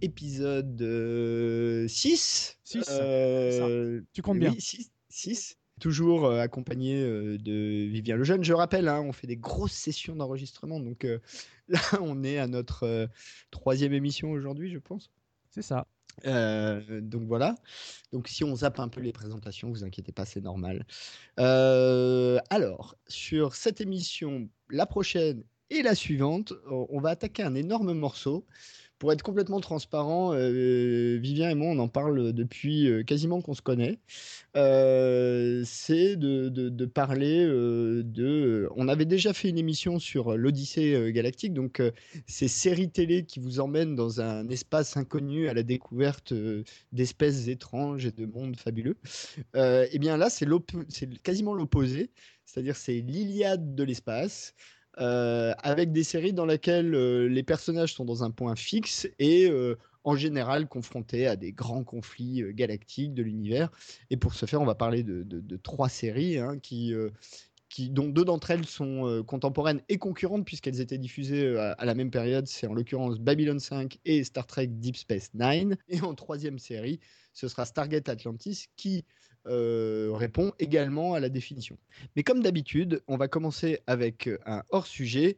Épisode 6. 6, Tu comptes bien. 6. Toujours euh, accompagné euh, de Vivien Lejeune. Je rappelle, hein, on fait des grosses sessions d'enregistrement. Donc euh, là, on est à notre troisième émission aujourd'hui, je pense. C'est ça. donc voilà. Donc si on zappe un peu les présentations, vous inquiétez pas, c'est normal. alors, sur cette émission, la prochaine et la suivante, on va attaquer un énorme morceau. Pour être complètement transparent, euh, Vivien et moi, on en parle depuis euh, quasiment qu'on se connaît. Euh, c'est de, parler de. On avait déjà fait une émission sur l'Odyssée galactique, donc ces séries télé qui vous emmènent dans un espace inconnu à la découverte d'espèces étranges et de mondes fabuleux. et eh bien là, c'est quasiment l'opposé, c'est-à-dire c'est l'Iliade de l'espace. Euh, avec des séries dans lesquelles euh, les personnages sont dans un point fixe et euh, en général confrontés à des grands conflits galactiques de l'univers. Et pour ce faire, on va parler de, trois séries hein, qui, dont deux d'entre elles sont contemporaines et concurrentes puisqu'elles étaient diffusées à, à, la même période. C'est en l'occurrence Babylon 5 et Star Trek Deep Space Nine. Et en troisième série, ce sera Stargate Atlantis qui euh, répond également à la définition. Mais comme d'habitude, on va commencer avec un hors-sujet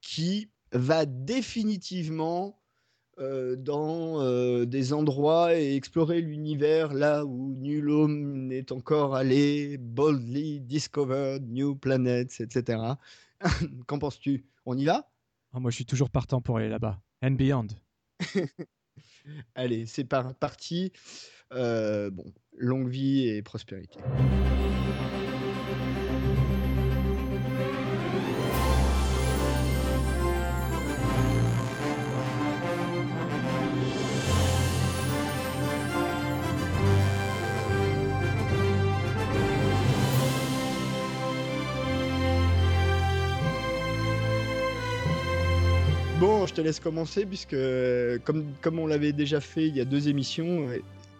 qui va définitivement euh, dans euh, des endroits et explorer l'univers là où nul homme n'est encore allé, boldly discovered new planets, etc. Qu'en penses-tu? On y va? Ah, Moi, je suis toujours partant pour aller là-bas. And beyond. Allez, c'est parti. Euh, bon, longue vie et prospérité. Je te laisse commencer puisque comme, comme on l'avait déjà fait il y a deux émissions,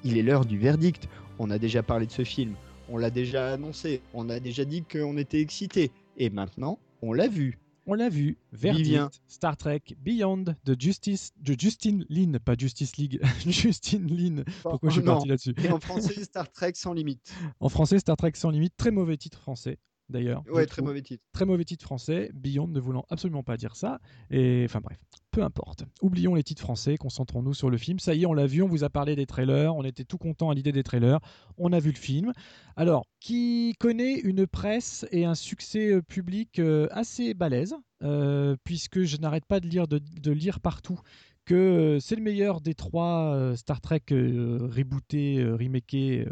il est l'heure du verdict. On a déjà parlé de ce film, on l'a déjà annoncé, on a déjà dit qu'on était excité. Et maintenant, on l'a vu. On l'a vu. Verdict, Star Trek Beyond de Justice, de Justine Lin, pas Justice League, Justine Lin. Pourquoi je suis parti là-dessus Et en français, Star Trek sans limite. En français, Star Trek sans limite. Très mauvais titre français d'ailleurs. Ouais, très mauvais titre. Très mauvais titre français, Beyond ne voulant absolument pas dire ça. Et enfin bref, peu importe. Oublions les titres français, concentrons-nous sur le film. Ça y est, on l'a vu, on vous a parlé des trailers, on était tout content à l'idée des trailers, on a vu le film. Alors, qui connaît une presse et un succès euh, public euh, assez balèze, euh, puisque je n'arrête pas de lire, de, lire partout que c'est le meilleur des trois Star Trek rebootés, remakés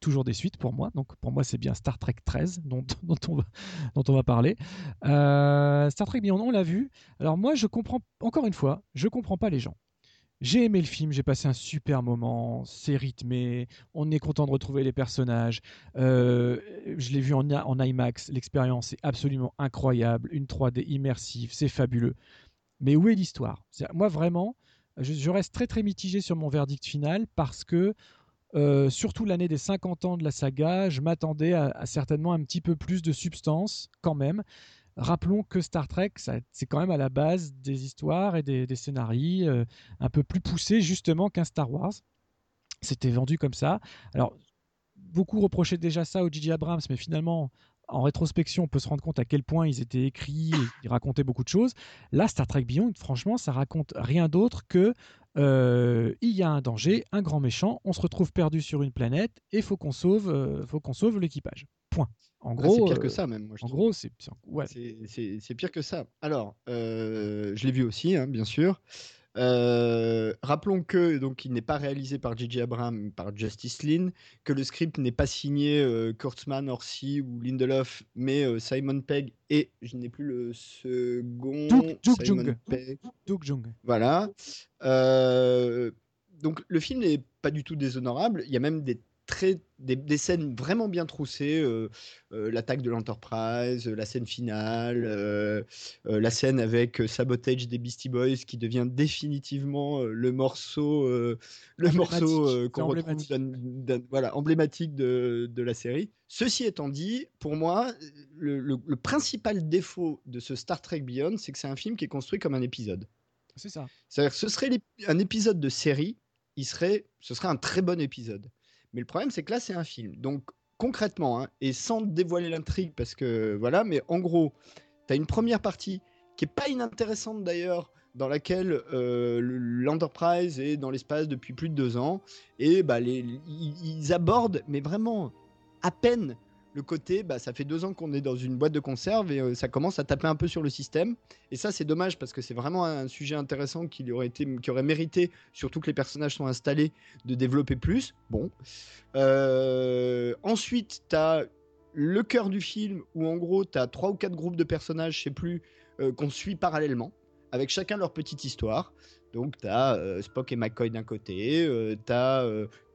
toujours des suites pour moi. Donc pour moi, c'est bien Star Trek 13 dont, dont, on, va, dont on va parler. Euh, Star Trek Beyond, on l'a vu. Alors moi, je comprends, encore une fois, je comprends pas les gens. J'ai aimé le film, j'ai passé un super moment, c'est rythmé, on est content de retrouver les personnages. Euh, je l'ai vu en, en IMAX, l'expérience est absolument incroyable, une 3D immersive, c'est fabuleux. Mais où est l'histoire? Moi vraiment, je, je, reste très très mitigé sur mon verdict final parce que euh, surtout l'année des 50 ans de la saga, je m'attendais à, certainement un petit peu plus de substance quand même. Rappelons que Star Trek, c'est quand même à la base des histoires et des, scénarios euh, un peu plus poussés justement qu'un Star Wars. C'était vendu comme ça. Alors, beaucoup reprochaient déjà ça au J.J. Abrams, mais finalement, en rétrospection, on peut se rendre compte à quel point ils étaient écrits, et ils racontaient beaucoup de choses. Là, Star Trek Beyond, franchement, ça raconte rien d'autre que euh, il y a un danger, un grand méchant, on se retrouve perdu sur une planète et faut qu'on sauve, euh, faut qu'on sauve l'équipage. Point. En gros, c'est pire que ça même. Moi, en gros, c'est ouais. pire que ça. Alors, euh, je l'ai vu aussi, hein, bien sûr. Euh, rappelons que donc il n'est pas réalisé par J.J. Abrams, mais par Justice Lin, que le script n'est pas signé euh, Kurtzman, Orsi ou Lindelof, mais euh, Simon Pegg et je n'ai plus le second. Duke- Duke Simon Jung. Pegg. Duke Jung. Voilà. Donc le film n'est pas du tout déshonorable. Il y a même des, très, des, des scènes vraiment bien troussées. euh, euh, L'attaque de l'Enterprise, euh, la scène finale, la scène avec Sabotage des Beastie Boys qui devient définitivement le morceau, le Emblématique. morceau qu'on retrouve voilà, emblématique de, de la série. Ceci étant dit, pour moi, le, le- le principal défaut de ce Star Trek Beyond, c'est que c'est un film qui est construit comme un épisode. C'est ça. C'est-à-dire que ce serait un épisode de série, il serait, ce serait un très bon épisode. Mais le problème, c'est que là, c'est un film. Donc, concrètement, hein, et sans dévoiler l'intrigue, parce que voilà, mais en gros, tu as une première partie qui est pas inintéressante d'ailleurs, dans laquelle euh, le- l'Enterprise est dans l'espace depuis plus de deux ans, et bah, les, ils abordent, mais vraiment à peine, le côté, bah, ça fait deux ans qu'on est dans une boîte de conserve et euh, ça commence à taper un peu sur le système. Et ça, c'est dommage parce que c'est vraiment un sujet intéressant qui aurait, été, qui aurait mérité, surtout que les personnages sont installés, de développer plus. Bon. Euh, ensuite, tu as le cœur du film où en gros, tu as trois ou quatre groupes de personnages, je sais plus, euh, qu'on suit parallèlement, avec chacun leur petite histoire. Donc, tu as Spock et McCoy d'un côté, tu as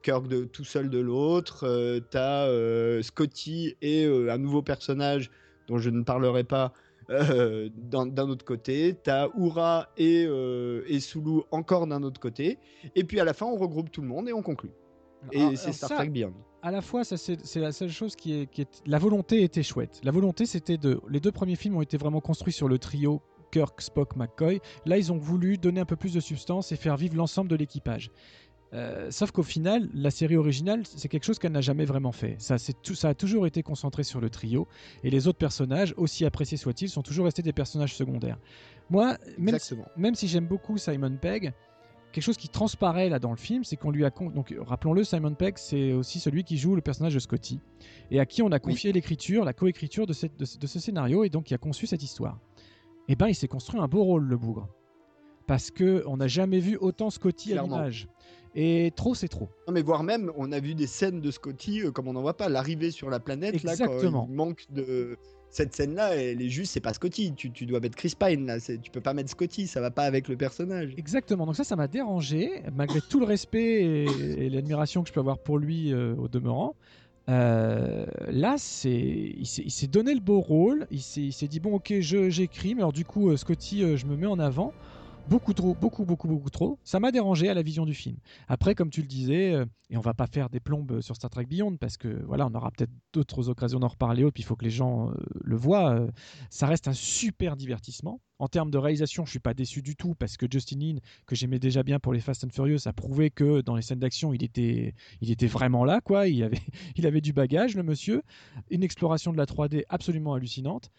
Kirk de, tout seul de l'autre, euh, tu as Scotty et euh, un nouveau personnage dont je ne parlerai pas euh, d'un autre côté, t'as Oura et, euh, et Sulu encore d'un autre côté, et puis à la fin on regroupe tout le monde et on conclut. Et c'est Star ça, Trek Beyond. à la fois, ça c'est c'est la seule chose qui est, qui est. La volonté était chouette. La volonté, c'était de. Les deux premiers films ont été vraiment construits sur le trio Kirk, Spock, McCoy. Là, ils ont voulu donner un peu plus de substance et faire vivre l'ensemble de l'équipage. Euh, sauf qu'au final, la série originale, c'est quelque chose qu'elle n'a jamais vraiment fait. Ça, c'est tout, ça a toujours été concentré sur le trio, et les autres personnages, aussi appréciés soient-ils, sont toujours restés des personnages secondaires. Moi, même si, Exactement. même si j'aime beaucoup Simon Pegg, quelque chose qui transparaît là dans le film, c'est qu'on lui a con- donc rappelons-le, Simon Pegg, c'est aussi celui qui joue le personnage de Scotty et à qui on a confié l'écriture, la coécriture de, cette- de ce- de ce scénario et donc qui a conçu cette histoire. Et ben, il s'est construit un beau rôle le bougre parce que on n'a jamais vu autant Scotty à l'image. Et trop, c'est trop. Non mais voire même, on a vu des scènes de Scotty euh, comme on n'en voit pas, l'arrivée sur la planète là, quand Exactement. il manque de cette scène-là, elle est juste, c'est pas Scotty. Tu, tu dois mettre Chris Pine là, tu peux pas mettre Scotty, ça va pas avec le personnage. Exactement. Donc ça, ça m'a dérangé, malgré tout le respect et, et l'admiration que je peux avoir pour lui euh, au demeurant. Euh, là, c'est, il s'est donné le beau rôle. Il s'est, dit bon, ok, j'écris, mais alors du coup, Scotty, je me mets en avant. Beaucoup trop, beaucoup, beaucoup, beaucoup trop. Ça m'a dérangé à la vision du film. Après, comme tu le disais, euh, et on va pas faire des plombes sur Star Trek Beyond parce que voilà, on aura peut-être d'autres occasions d'en reparler. Autres, puis il faut que les gens euh, le voient. euh, ça reste un super divertissement. En termes de réalisation, je suis pas déçu du tout parce que Justin Lin, que j'aimais déjà bien pour les Fast and Furious, a prouvé que dans les scènes d'action, il était, il était vraiment là, quoi. Il avait, il avait du bagage, le monsieur. Une exploration de la 3D absolument hallucinante.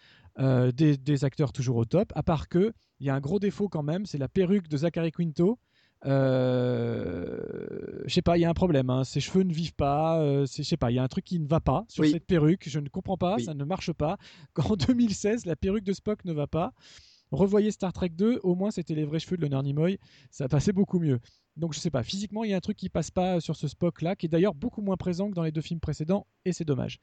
Euh, des, des acteurs toujours au top. À part que il y a un gros défaut quand même, c'est la perruque de Zachary Quinto. Euh, je sais pas, il y a un problème. hein. Ses cheveux ne vivent pas. euh, je sais pas, il y a un truc qui ne va pas sur Oui. cette perruque. Je ne comprends pas, Oui. ça ne marche pas. Qu'en 2016, la perruque de Spock ne va pas. Revoyez Star Trek 2, au moins c'était les vrais cheveux de Leonard Nimoy, ça passait beaucoup mieux. Donc je sais pas, physiquement il y a un truc qui passe pas sur ce Spock là, qui est d'ailleurs beaucoup moins présent que dans les deux films précédents, et c'est dommage.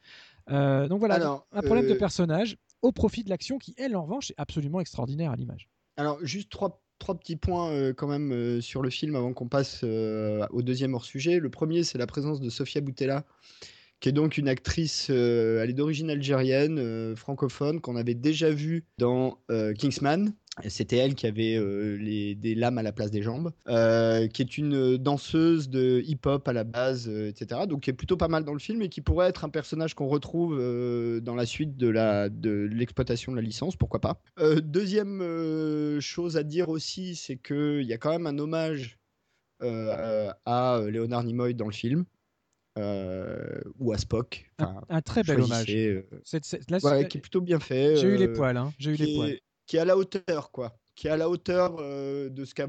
Euh, donc voilà, Alors, un problème de euh, personnage au profit de l'action qui, elle en revanche, est absolument extraordinaire à l'image. Alors, juste trois, trois petits points euh, quand même euh, sur le film avant qu'on passe euh, au deuxième hors-sujet. Le premier, c'est la présence de Sofia Boutella, qui est donc une actrice, elle est d'origine algérienne, francophone, qu'on avait déjà vue dans Kingsman. C'était elle qui avait euh, les, des lames à la place des jambes, euh, qui est une danseuse de hip-hop à la base, euh, etc. Donc qui est plutôt pas mal dans le film et qui pourrait être un personnage qu'on retrouve euh, dans la suite de la de l'exploitation de la licence, pourquoi pas. Euh, deuxième euh, chose à dire aussi, c'est qu'il y a quand même un hommage euh, à Léonard Nimoy dans le film. euh, ou à Spock. Un, Enfin, un très bel hommage. euh, Cette- cette- là, ouais, qui est plutôt bien fait. J'ai eu les euh, poils, hein, j'ai eu les poils. est, qui est à la hauteur, quoi. Qui est à la hauteur euh, de ce qu'a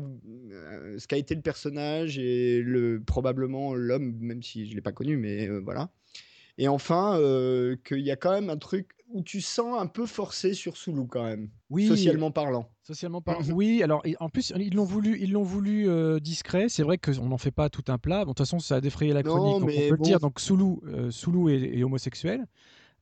euh, été le personnage et le, probablement l'homme, même si je l'ai pas connu, mais euh, voilà. Et enfin, euh, qu'il y a quand même un truc où tu sens un peu forcé sur Sulu quand même, Oui, socialement parlant. Socialement parlant. Oui, alors en plus ils l'ont voulu, ils l'ont voulu euh, discret. C'est vrai qu'on n'en fait pas tout un plat. Bon, de toute façon, ça a défrayé la Non, chronique, donc on peut le dire. Donc Sulu, euh, est homosexuel,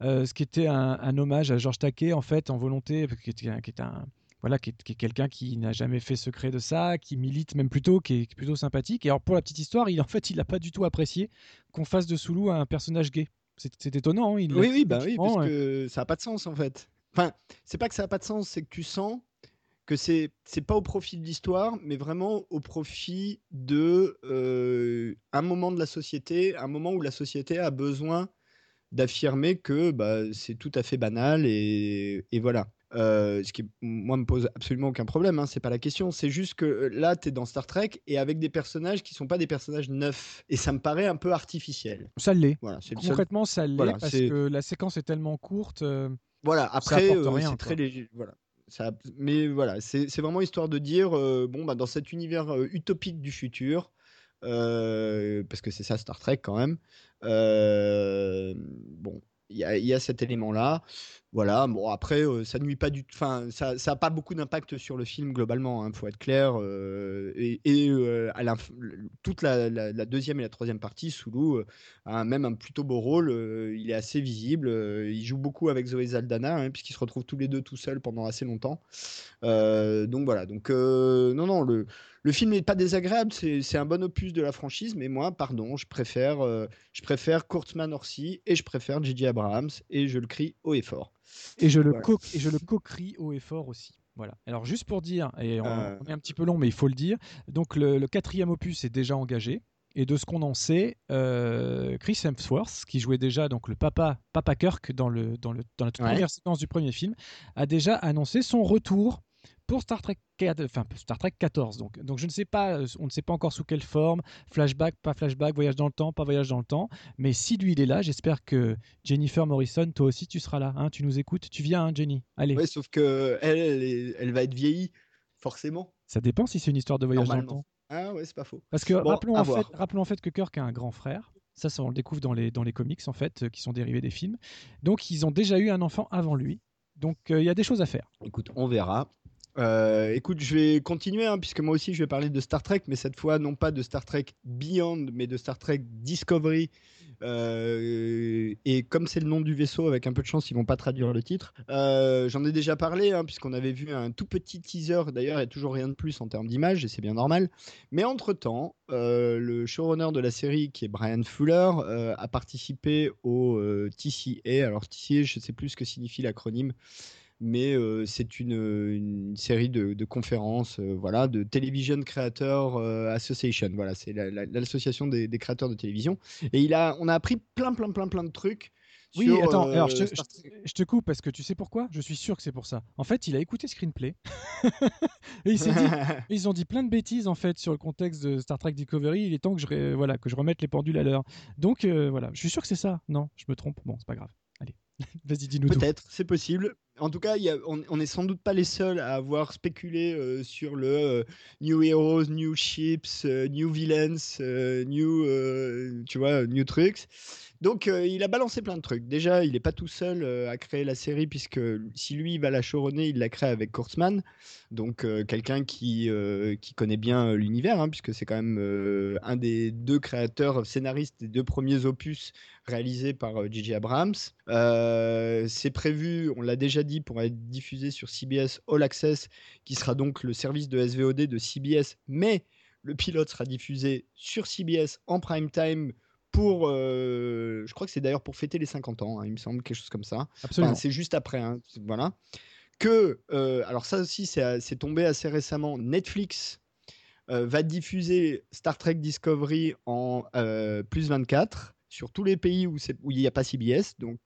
euh, ce qui était un, un hommage à Georges Taquet en fait en volonté, qui était, un- qui est un voilà, qui est, qui est quelqu'un qui n'a jamais fait secret de ça, qui milite même plutôt, qui est, plutôt sympathique. Et alors pour la petite histoire, il en fait, il n'a pas du tout apprécié qu'on fasse de Sulu un personnage gay. C'est étonnant. hein, il Oui, oui, bah oui, parce que ça n'a pas de sens en fait. Enfin, c'est pas que ça n'a pas de sens, c'est que tu sens que c'est c'est pas au profit de l'histoire, mais vraiment au profit de euh, un moment de la société, un moment où la société a besoin d'affirmer que bah, c'est tout à fait banal et, et voilà. Euh, ce qui, moi, me pose absolument aucun problème, hein, c'est pas la question. C'est juste que euh, là, tu es dans Star Trek et avec des personnages qui sont pas des personnages neufs. Et ça me paraît un peu artificiel. Ça l'est. Voilà, seul Concrètement, ça l'est Voilà, parce que la séquence est tellement courte. euh, Voilà, après, euh, c'est très léger. Voilà. Ça, mais voilà, c'est c'est vraiment histoire de dire, bon, bah, dans cet univers utopique du futur, parce que c'est ça Star Trek quand même, bon, il y a, cet élément-là. Voilà, bon, après, euh, ça nuit pas du tout. Enfin, ça n'a pas beaucoup d'impact sur le film globalement, il faut être clair. euh, et euh, à l'inf- toute la, la- la deuxième et la troisième partie, euh, a même un plutôt beau rôle. euh, il est assez visible. euh, il joue beaucoup avec Zoé Saldana, hein, puisqu'ils se retrouvent tous les deux tout seuls pendant assez longtemps. Euh, donc voilà. Donc euh, non, non, le, le film n'est pas désagréable. C'est un bon opus de la franchise, mais moi, pardon, je préfère, euh, je préfère Kurtzman Orsi et je préfère J.J. Abrams et je le crie haut et fort. Et je le Voilà. co et je le co-crie haut et fort aussi. Voilà. Alors juste pour dire, et on, Euh. on est un petit peu long, mais il faut le dire. Donc le, le quatrième opus est déjà engagé. Et de ce qu'on en sait, euh, Chris Hemsworth, qui jouait déjà donc le papa, papa Kirk dans, le, dans, le, dans la toute Ouais. première séquence du premier film, a déjà annoncé son retour pour Star Trek, 4 enfin, Star Trek 14. Donc, donc je ne sais pas, euh, on ne sait pas encore sous quelle forme, flashback, pas flashback, voyage dans le temps, pas voyage dans le temps. Mais si lui il est là, j'espère que Jennifer Morrison, toi aussi tu seras là. hein, tu nous écoutes, tu viens, hein, Jenny. Allez. Ouais, sauf que elle, elle, est- elle va être vieillie, forcément. Ça dépend si c'est une histoire de voyage dans le temps. Ah ouais, c'est pas faux. Parce que Bon, rappelons, en fait, rappelons en fait que Kirk a un grand frère. Ça, ça, on le découvre dans les, dans les comics, en fait, euh, qui sont dérivés des films. Donc, ils ont déjà eu un enfant avant lui. Donc, euh, il y a des choses à faire. Écoute, on verra. Euh, écoute, je vais continuer, hein, puisque moi aussi je vais parler de Star Trek, mais cette fois non pas de Star Trek Beyond, mais de Star Trek Discovery. Euh, et comme c'est le nom du vaisseau, avec un peu de chance, ils vont pas traduire le titre. Euh, J'en ai déjà parlé, hein, puisqu'on avait vu un tout petit teaser. D'ailleurs, a toujours rien de plus en termes d'image, et c'est bien normal. Mais entre-temps, le showrunner de la série, qui est Brian Fuller, a participé au TCA. Alors, TCA, je ne sais plus ce que signifie l'acronyme mais euh, c'est une, une série de, de conférences, euh, voilà, de Television Creator euh, Association. Voilà, c'est la- la- l'association des, des créateurs de télévision. Et il a, on a appris plein, plein, plein, plein de trucs. Oui, sur, attends, euh, alors je te, je- te coupe parce que tu sais pourquoi? Je suis sûr que c'est pour ça. En fait, il a écouté Screenplay. et il s'est dit, ils ont dit plein de bêtises en fait sur le contexte de Star Trek Discovery. Il est temps que je, ré- voilà, que je remette les pendules à l'heure. Donc euh, voilà, je suis sûr que c'est ça. Non, je me trompe. Bon, c'est pas grave. Allez, vas-y, dis-nous. Peut-être, c'est possible. En tout cas, on, on est sans doute pas les seuls à avoir spéculé euh, sur le euh, New Heroes, New Ships, euh, New Villains, New, tu New Trucs. Donc, euh, il a balancé plein de trucs. Déjà, il n'est pas tout seul euh, à créer la série, puisque si lui va la showrunner, il la crée avec Kurtzman. Donc, euh, quelqu'un qui, qui connaît bien l'univers, hein, puisque c'est quand même un des deux créateurs scénaristes des deux premiers opus réalisés par J.J. Abrams. C'est prévu, on l'a déjà dit, pour être diffusé sur CBS All Access, qui sera donc le service de SVOD de CBS, mais le pilote sera diffusé sur CBS en prime time pour, euh, je crois que c'est d'ailleurs pour fêter les 50 ans, hein, il me semble, quelque chose comme ça. Absolument. Enfin, c'est juste après, hein, voilà. Que, euh, alors ça aussi, c'est c'est tombé assez récemment. Netflix euh, va diffuser Star Trek Discovery en euh, plus 24 sur tous les pays où il n'y a pas CBS, donc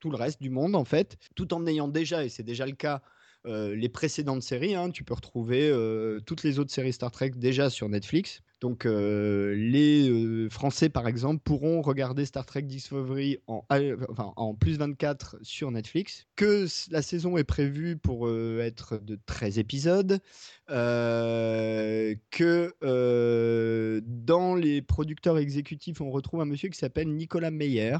tout le reste du monde en fait, tout en ayant déjà, et c'est déjà le cas, euh, les précédentes séries. hein. tu peux retrouver euh, toutes les autres séries Star Trek déjà sur Netflix. Donc les Français, par exemple, pourront regarder Star Trek Discovery en, en plus 24 sur Netflix, que la saison est prévue pour être de 13 épisodes, que dans les producteurs exécutifs, on retrouve un monsieur qui s'appelle Nicolas Meyer.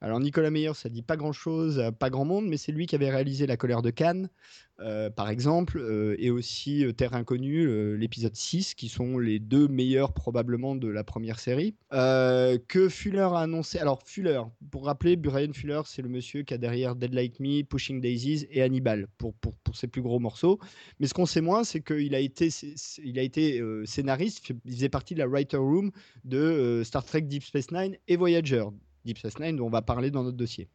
Alors Nicolas Meyer, ça dit pas grand-chose pas grand monde, mais c'est lui qui avait réalisé La colère de Cannes, euh, par exemple, euh, et aussi euh, Terre Inconnue, l'épisode 6, qui sont les deux meilleurs probablement de la première série. que Fuller a annoncé. Alors, Fuller, pour rappeler, Brian Fuller, c'est le monsieur qui a derrière Dead Like Me, Pushing Daisies et Hannibal pour, pour, pour ses plus gros morceaux. Mais ce qu'on sait moins, c'est qu'il a été, il a été scénariste, il faisait partie de la writer room de Star Trek Deep Space Nine et Voyager. Deep Space Nine, dont on va parler dans notre dossier.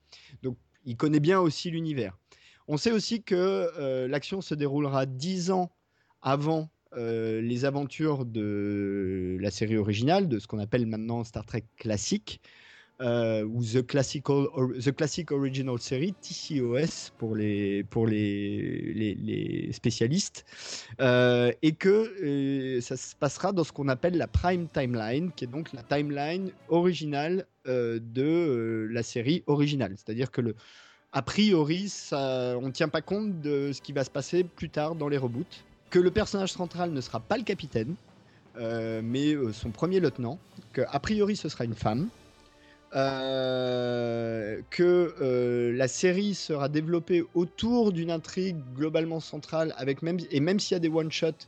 Donc, il connaît bien aussi l'univers. On sait aussi que euh, l'action se déroulera dix ans avant euh, les aventures de la série originale, de ce qu'on appelle maintenant Star Trek classique, euh, ou The, Classical, The Classic Original Series, TCOS pour les, spécialistes, et que ça se passera dans ce qu'on appelle la Prime Timeline, qui est donc la timeline originale de la série originale. C'est-à-dire que le, a priori, ça, on ne tient pas compte de ce qui va se passer plus tard dans les reboots. Que le personnage central ne sera pas le capitaine, euh, mais euh, son premier lieutenant. Que a priori, ce sera une femme. Euh, que la série sera développée autour d'une intrigue globalement centrale, avec même, et même s'il y a des one-shots,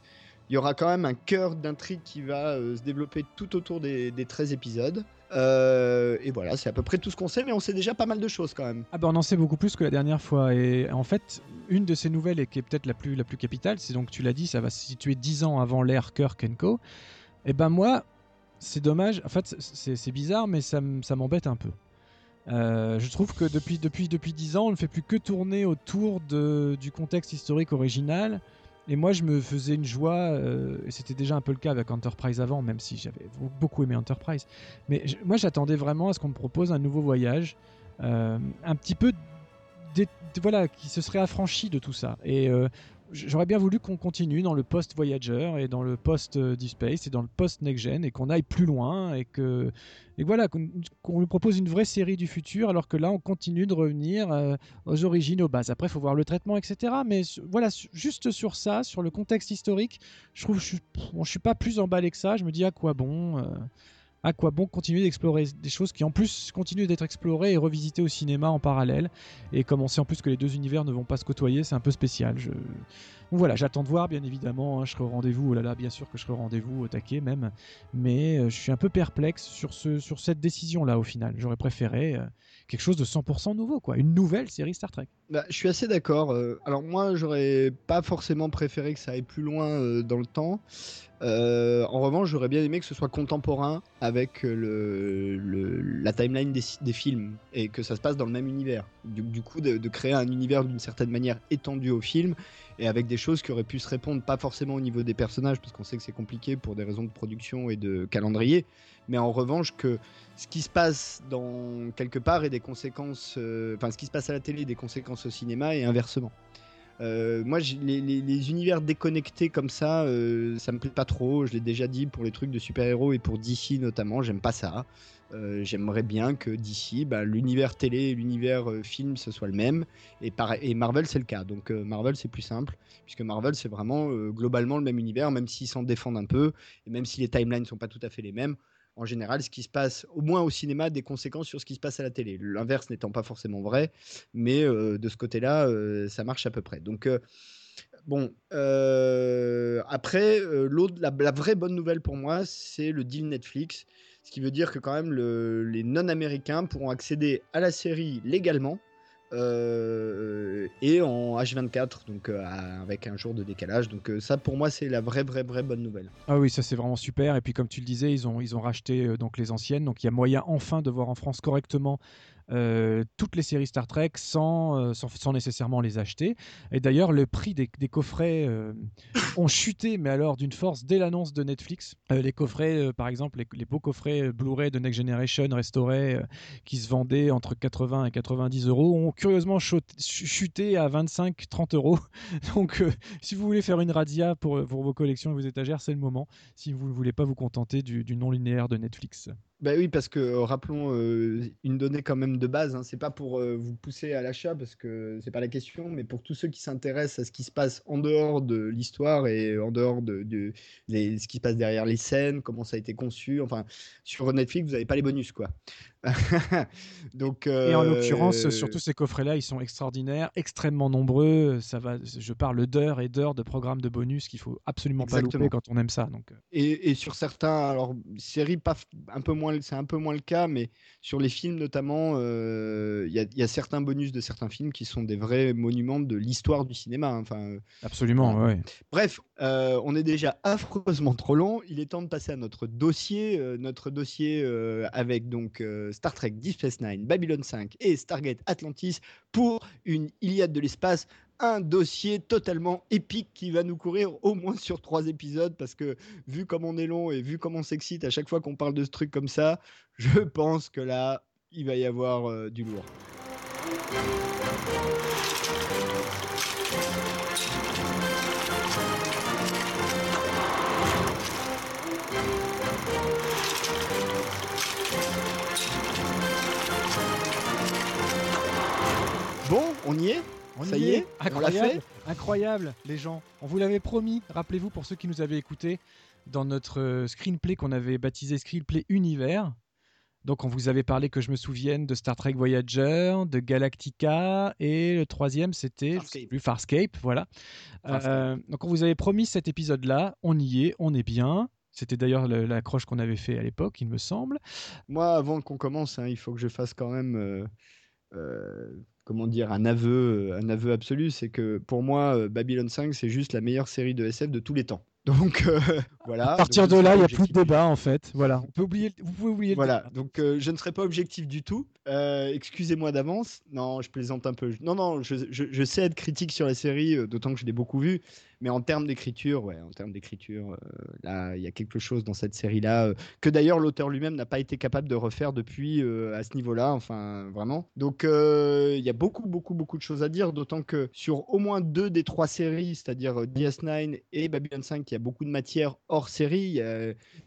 il y aura quand même un cœur d'intrigue qui va se développer tout autour des, des 13 épisodes. Euh, et voilà, c'est à peu près tout ce qu'on sait, mais on sait déjà pas mal de choses quand même. Ah bah on en sait beaucoup plus que la dernière fois. Et en fait, une de ces nouvelles, et qui est peut-être la plus, la plus capitale, c'est donc, tu l'as dit, ça va se situer 10 ans avant l'ère Kirk Co. Et ben moi, c'est dommage, en fait, c'est bizarre, mais ça, m'embête un peu. Euh, je trouve que depuis, depuis, depuis 10 ans, on ne fait plus que tourner autour de, du contexte historique original et moi, je me faisais une joie, euh, et c'était déjà un peu le cas avec Enterprise avant, même si j'avais beaucoup aimé Enterprise. Mais moi, j'attendais vraiment à ce qu'on me propose un nouveau voyage, euh, un petit peu, voilà, qui se serait affranchi de tout ça. Euh, j'aurais bien voulu qu'on continue dans le post Voyager et dans le post Deep Space et dans le post Next Gen et qu'on aille plus loin et que et voilà qu'on nous propose une vraie série du futur alors que là on continue de revenir euh, aux origines aux bases. Après il faut voir le traitement etc. Mais voilà juste sur ça, sur le contexte historique, je trouve je suis suis pas plus emballé que ça. Je me dis à quoi bon. Euh, à quoi bon continuer d'explorer des choses qui en plus continuent d'être explorées et revisitées au cinéma en parallèle et comme on sait en plus que les deux univers ne vont pas se côtoyer c'est un peu spécial je... voilà j'attends de voir bien évidemment hein, je serai au rendez-vous oh là là bien sûr que je serai au rendez-vous au taquet même mais euh, je suis un peu perplexe sur, ce, sur cette décision là au final j'aurais préféré euh, quelque chose de 100% nouveau quoi une nouvelle série Star Trek bah, je suis assez d'accord euh, alors moi j'aurais pas forcément préféré que ça aille plus loin dans le temps euh, en revanche, j'aurais bien aimé que ce soit contemporain avec le, la timeline des, films et que ça se passe dans le même univers. Du, coup, de, créer un univers d'une certaine manière étendu au film et avec des choses qui auraient pu se répondre, pas forcément au niveau des personnages, parce qu'on sait que c'est compliqué pour des raisons de production et de calendrier, mais en revanche que ce qui se passe dans quelque part ait des conséquences, euh, enfin ce qui se passe à la télé des conséquences au cinéma et inversement. Euh, moi, les, univers déconnectés comme ça, euh, ça me plaît pas trop. Je l'ai déjà dit pour les trucs de super-héros et pour DC notamment, j'aime pas ça. Euh, j'aimerais bien que DC, bah, l'univers télé et l'univers film, ce soit le même. Et, et Marvel, c'est le cas. Donc Marvel, c'est plus simple, puisque Marvel, c'est vraiment globalement le même univers, même s'ils s'en défendent un peu, et même si les timelines sont pas tout à fait les mêmes en général, ce qui se passe, au moins au cinéma, des conséquences sur ce qui se passe à la télé. L'inverse n'étant pas forcément vrai, mais euh, de ce côté-là, euh, ça marche à peu près. Donc, euh, bon, après, l'autre, la, vraie bonne nouvelle pour moi, c'est le deal Netflix, ce qui veut dire que quand même les non-américains pourront accéder à la série légalement euh, et en H24, donc euh, avec un jour de décalage. Donc euh, ça, pour moi, c'est la vraie, vraie, vraie bonne nouvelle. Ah oui, ça c'est vraiment super. Et puis comme tu le disais, ils ont, ils ont racheté donc les anciennes, donc il y a moyen enfin de voir en France correctement toutes les séries Star Trek sans, sans, nécessairement les acheter. Et d'ailleurs, le prix des, coffrets ont chuté, mais alors d'une force dès l'annonce de Netflix. Euh, les coffrets, euh, par exemple, les, beaux coffrets euh, Blu-ray de Next Generation restaurés euh, qui se vendaient entre 80 et 90 euros ont curieusement chut- chuté à 25-30 euros. Donc, euh, si vous voulez faire une radia pour, pour vos collections et vos étagères, c'est le moment. Si vous ne voulez pas vous contenter du, du non linéaire de Netflix. Bah oui, parce que euh, rappelons euh, une donnée quand même de base. Hein, c'est pas pour euh, vous pousser à l'achat parce que c'est pas la question, mais pour tous ceux qui s'intéressent à ce qui se passe en dehors de l'histoire et en dehors de, ce qui se passe derrière les scènes, comment ça a été conçu. Enfin, sur Netflix, vous n'avez pas les bonus, quoi. Donc. Et en l'occurrence, euh, surtout ces coffrets-là, ils sont extraordinaires, extrêmement nombreux. Ça va, je parle d'heures et d'heures de programmes de bonus qu'il faut absolument pas Exactement. louper quand on aime ça. Donc, euh, Et, et sur certains, alors séries, pas un peu moins, c'est un peu moins le cas, mais sur les films notamment, euh, il y, a- il y a certains bonus de certains films qui sont des vrais monuments de l'histoire du cinéma. hein. Enfin, euh, absolument, ouais. bref, euh, on est déjà affreusement trop long. Il est temps de passer à notre dossier, euh, notre dossier euh, avec donc euh, Star Trek Deep Space Nine, Babylon 5 et Stargate Atlantis pour une Iliade de l'espace. Un dossier totalement épique qui va nous courir au moins sur trois épisodes parce que vu comme on est long et vu comme on s'excite à chaque fois qu'on parle de ce truc comme ça, je pense que là, il va y avoir euh, du lourd. On y est On Ça y y est, est, on l'a incroyable, fait incroyable, les gens. On vous l'avait promis. Rappelez-vous pour ceux qui nous avaient écoutés dans notre euh, screenplay qu'on avait baptisé Screenplay Univers. Donc on vous avait parlé que je me souvienne de Star Trek Voyager, de Galactica et le troisième c'était plus Farscape, voilà. Farscape. Euh, donc on vous avait promis cet épisode-là. On y est, on est bien. C'était d'ailleurs le- l'accroche qu'on avait fait à l'époque, il me semble. Moi, avant qu'on commence, hein, il faut que je fasse quand même, euh, euh, comment dire, un aveu, euh, un aveu absolu. C'est que pour moi, euh, Babylon 5, c'est juste la meilleure série de SF de tous les temps. Donc euh, voilà. À partir Donc, de là, il n'y a plus de débat en fait. Voilà, on peut oublier, vous pouvez oublier le Voilà, débat. donc euh, je ne serai pas objectif du tout. Euh, Excusez-moi d'avance. Non, je plaisante un peu. Non, non, je, je- je sais être critique sur la série, euh, d'autant que je l'ai beaucoup vue. Mais en termes d'écriture, ouais, en termes d'écriture, euh, là, il y a quelque chose dans cette série-là euh, que d'ailleurs l'auteur lui-même n'a pas été capable de refaire depuis euh, à ce niveau-là. Enfin, vraiment. Donc, il y a beaucoup, beaucoup, beaucoup de choses à dire, d'autant que sur au moins deux des trois séries, c'est-à-dire euh, DS9 et Babylon 5, il y a beaucoup de matière hors série.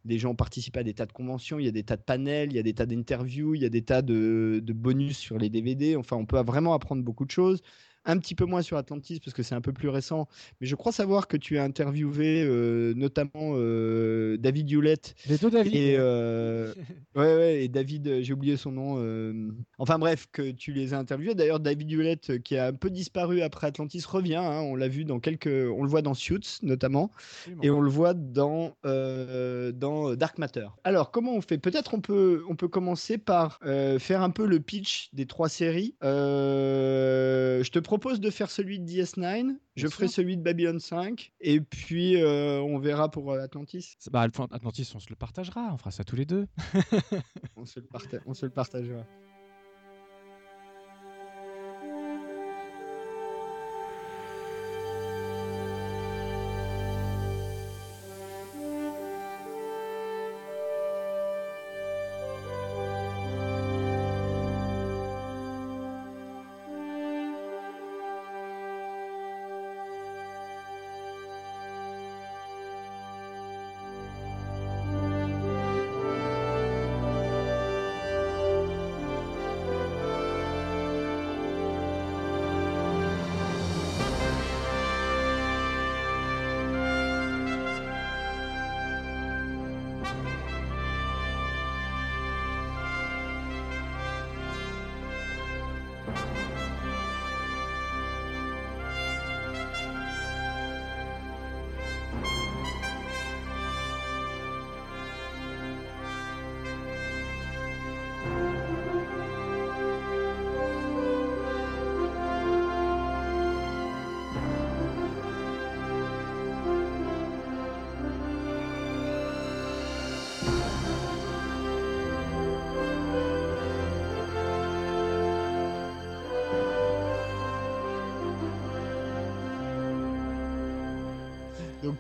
Des gens participent à des tas de conventions, il y a des tas de panels, il y a des tas d'interviews, il y a des tas de bonus sur les DVD. Enfin, on peut vraiment apprendre beaucoup de choses. Un petit peu moins sur Atlantis parce que c'est un peu plus récent. Mais je crois savoir que tu as interviewé euh, notamment euh, David Hewlett David. et, euh, ouais, ouais, et David, euh, j'ai oublié son nom. Enfin bref, que tu les as interviewés. D'ailleurs, David Hewlett, qui a un peu disparu après Atlantis, revient. hein, on l'a vu dans quelques. On le voit dans Suits notamment. Et on le voit dans, dans Dark Matter. Alors, comment on fait? Peut-être on peut, on peut commencer par faire un peu le pitch des trois séries. Je te propose de faire celui de DS9, je ferai celui de Babylon 5, et puis euh, on verra pour euh, Atlantis. Bah, Atlantis, on se le partagera, on fera ça tous les deux. On se le, on se le partagera.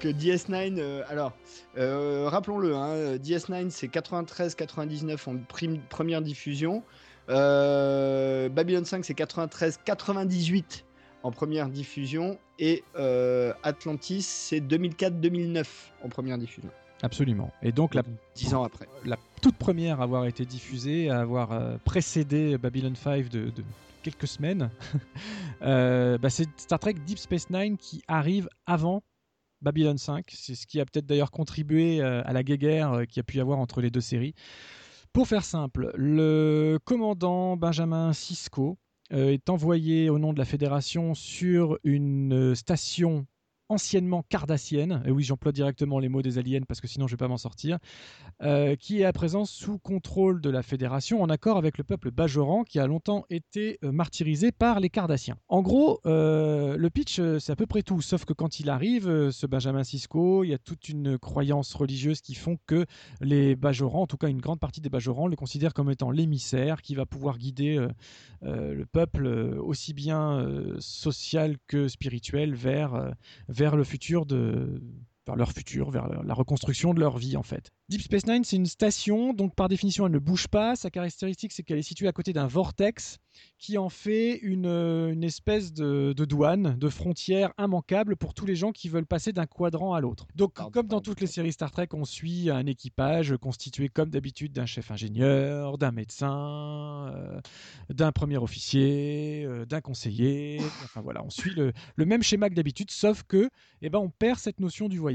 Donc DS9, alors rappelons-le, hein, DS9 c'est 93-99 en première diffusion. Babylon 5 c'est 93-98 en première diffusion et Atlantis c'est 2004-2009 en première diffusion. Absolument. Et donc, la, dix ans après. La toute première à avoir été diffusée, à avoir euh, précédé Babylon 5 de, quelques semaines, euh, bah, c'est Star Trek Deep Space Nine qui arrive avant Babylon 5. C'est ce qui a peut-être d'ailleurs contribué euh, à la guéguerre qui a pu y avoir entre les deux séries. Pour faire simple, le commandant Benjamin Sisko est envoyé au nom de la Fédération sur une station anciennement cardassienne, et oui j'emploie directement les mots des aliens parce que sinon je vais pas m'en sortir, euh, qui est à présent sous contrôle de la Fédération en accord avec le peuple bajoran qui a longtemps été euh, martyrisé par les cardassiens. En gros, euh, le pitch c'est à peu près tout, sauf que quand il arrive, ce Benjamin Sisko, il y a toute une croyance religieuse qui font que les bajorans, en tout cas une grande partie des bajorans, le considèrent comme étant l'émissaire qui va pouvoir guider le peuple aussi bien social que spirituel vers vers le futur de vers leur futur, vers la reconstruction de leur vie en fait. Deep Space Nine, c'est une station, donc par définition, elle ne bouge pas. Sa caractéristique, c'est qu'elle est située à côté d'un vortex qui en fait une, une espèce de, douane, de frontière immanquable pour tous les gens qui veulent passer d'un quadrant à l'autre. Donc, comme dans toutes les séries Star Trek, on suit un équipage constitué comme d'habitude d'un chef ingénieur, d'un médecin, euh, d'un premier officier, euh, d'un conseiller. Enfin voilà, on suit le, le même schéma que d'habitude, sauf que, eh ben, on perd cette notion du voyage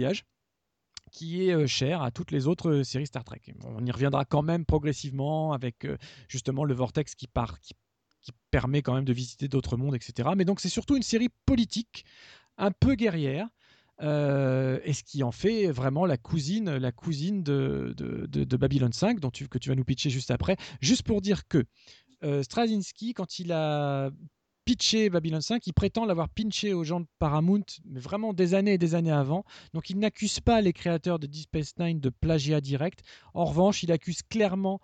qui est euh, cher à toutes les autres euh, séries Star Trek. On y reviendra quand même progressivement avec euh, justement le vortex qui part, qui, permet quand même de visiter d'autres mondes, etc. Mais donc c'est surtout une série politique, un peu guerrière. et ce qui en fait vraiment la cousine, la cousine de, de, Babylon 5, dont que tu vas nous pitcher juste après. Juste pour dire que Straczynski, quand il a pitché Babylon 5, il prétend l'avoir pinché aux gens de Paramount, mais vraiment des années et des années avant. Donc il n'accuse pas les créateurs de Deep Space Nine de plagiat direct. En revanche, il accuse clairement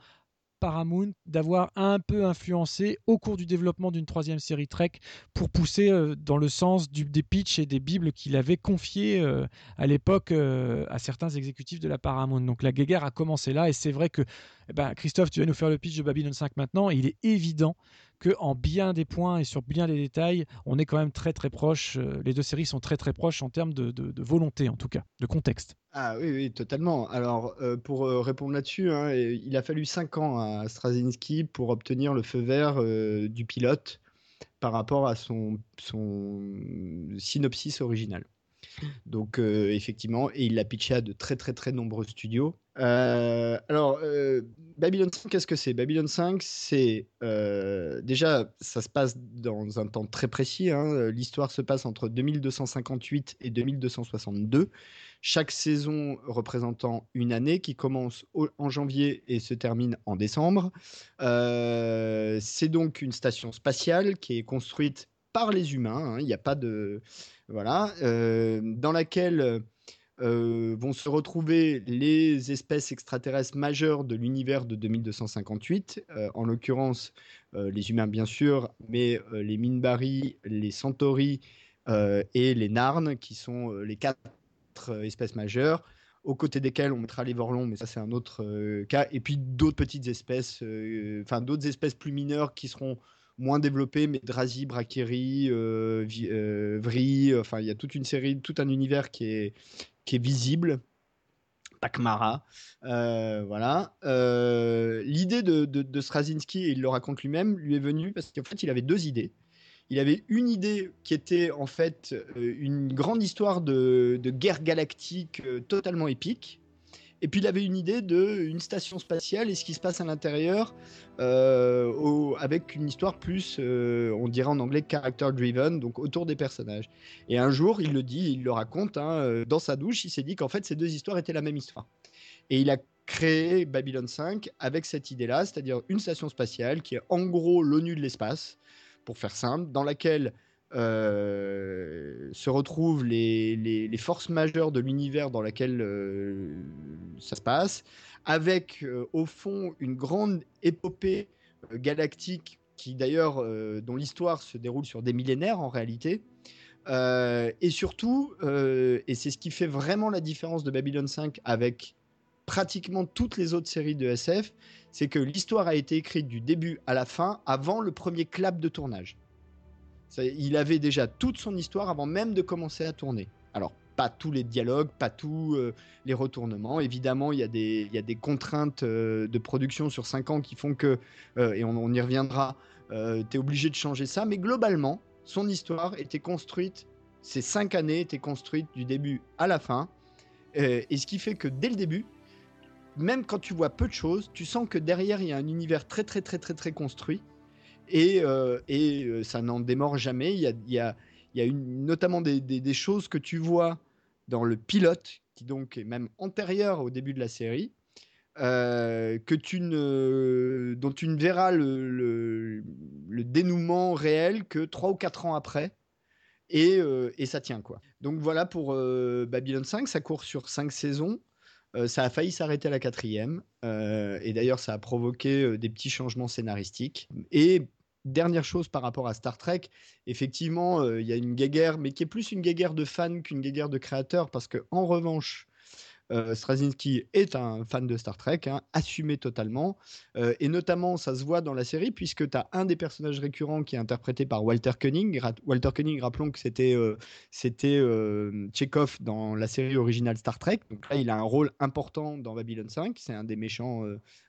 Paramount d'avoir un peu influencé au cours du développement d'une troisième série Trek pour pousser euh, dans le sens des pitchs et des bibles qu'il avait confiés euh, à l'époque euh, à certains exécutifs de la Paramount. Donc la guéguerre a commencé là et c'est vrai que eh ben, Christophe, tu vas nous faire le pitch de Babylon 5 maintenant. il est évident que en bien des points et sur bien des détails, on est quand même très très proche. Euh, les deux séries sont très très proches en termes de, volonté, en tout cas, de contexte. Ah oui, oui, totalement. Alors, euh, pour euh, répondre là-dessus, hein, il a fallu 5 ans à Straczynski pour obtenir le feu vert du pilote par rapport à son, son synopsis original. Donc effectivement, et il l'a pitché à de très très très nombreux studios. alors Babylon 5, qu'est-ce que c'est? Babylon 5, c'est déjà ça se passe dans un temps très précis. Hein. L'histoire se passe entre 2258 et 2262. Chaque saison représentant une année qui commence en janvier et se termine en décembre. c'est donc une station spatiale qui est construite par les humains. Hein. Il n'y a pas de voilà, euh, dans laquelle euh, vont se retrouver les espèces extraterrestres majeures de l'univers de 2258, euh, en l'occurrence les humains bien sûr, mais les Minbari, les Centauri et les Narns, qui sont les quatre espèces majeures, aux côtés desquelles on mettra les Vorlons, mais ça c'est un autre cas, et puis d'autres petites espèces, enfin d'autres espèces plus mineures qui seront moins développé, mais Drazi, Brakiri, euh, euh, Vri, enfin il y a toute une série, tout un univers qui est, visible. Pakmara, euh, voilà. L'idée de, de, Straczynski, et il le raconte lui-même, lui est venue parce qu'en fait il avait deux idées. Il avait une idée qui était en fait une grande histoire de guerre galactique totalement épique, et puis il avait une idée de une station spatiale et ce qui se passe à l'intérieur, euh, avec une histoire plus, euh, on dirait en anglais, character driven, donc autour des personnages. Et un jour, il le dit, il le raconte, hein, euh, dans sa douche, il s'est dit qu'en fait ces deux histoires étaient la même histoire. Et il a créé Babylon 5 avec cette idée-là, c'est-à-dire une station spatiale qui est en gros l'ONU de l'espace, pour faire simple, dans laquelle euh, se retrouvent les, forces majeures de l'univers dans lequel euh, ça se passe, avec euh, au fond une grande épopée galactique qui d'ailleurs dont l'histoire se déroule sur des millénaires en réalité, et surtout, et c'est ce qui fait vraiment la différence de Babylon 5 avec pratiquement toutes les autres séries de SF, c'est que l'histoire a été écrite du début à la fin avant le premier clap de tournage. Il avait déjà toute son histoire avant même de commencer à tourner. Alors, pas tous les dialogues, pas tous euh, les retournements. Évidemment, il y, a des, contraintes de production sur 5 ans qui font que, et on, y reviendra, tu es obligé de changer ça. Mais globalement, son histoire était construite, ces cinq années étaient construites du début à la fin. Euh, et ce qui fait que dès le début, même quand tu vois peu de choses, tu sens que derrière, il y a un univers très, très, très, très, très construit. Et, euh, euh, ça n'en démord jamais. Il y a, notamment des, choses que tu vois dans le pilote, qui donc est même antérieur au début de la série, euh, dont tu ne verras le, dénouement réel que 3 ou 4 ans après. Et, ça tient quoi. Donc voilà pour Babylon 5, ça court sur 5 saisons. Ça a failli s'arrêter à la quatrième. Et d'ailleurs, ça a provoqué des petits changements scénaristiques. Et dernière chose par rapport à Star Trek, effectivement, il y a une guéguerre, mais qui est plus une guéguerre de fans qu'une guéguerre de créateurs, parce que en revanche, euh, Straczynski est un fan de Star Trek, hein, assumé totalement. Euh, et notamment, ça se voit dans la série, puisque tu as un des personnages récurrents qui est interprété par Walter Koenig. Walter Koenig, rappelons que c'était euh, euh, Chekhov dans la série originale Star Trek. Donc là, il a un rôle important dans Babylon 5. C'est un des méchants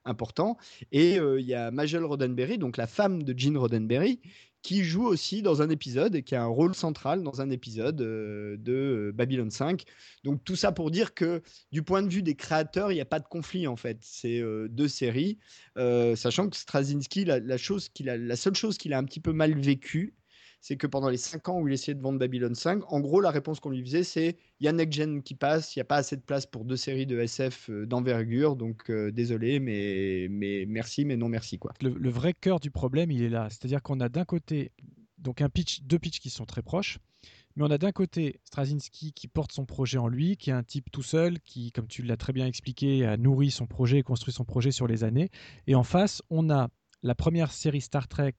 importants. Et il y a Majel Roddenberry, donc la femme de Gene Roddenberry, qui joue aussi dans un épisode et qui a un rôle central dans un épisode euh, de Babylon 5. Donc tout ça pour dire que du point de vue des créateurs, il n'y a pas de conflit en fait. C'est euh, deux séries, euh, sachant que Straczynski, la, la, chose a, la seule chose qu'il a un petit peu mal vécue, c'est que pendant les 5 ans où il essayait de vendre Babylon 5, en gros, la réponse qu'on lui faisait, c'est il y a Next Gen qui passe, il n'y a pas assez de place pour deux séries de SF d'envergure, donc euh, désolé, mais, mais merci, mais non merci. Quoi. Le, le vrai cœur du problème, il est là. C'est-à-dire qu'on a d'un côté donc un pitch, deux pitchs qui sont très proches. Mais on a d'un côté Straczynski qui porte son projet en lui, qui est un type tout seul, qui, comme tu l'as très bien expliqué, a nourri son projet et construit son projet sur les années. Et en face, on a la première série Star Trek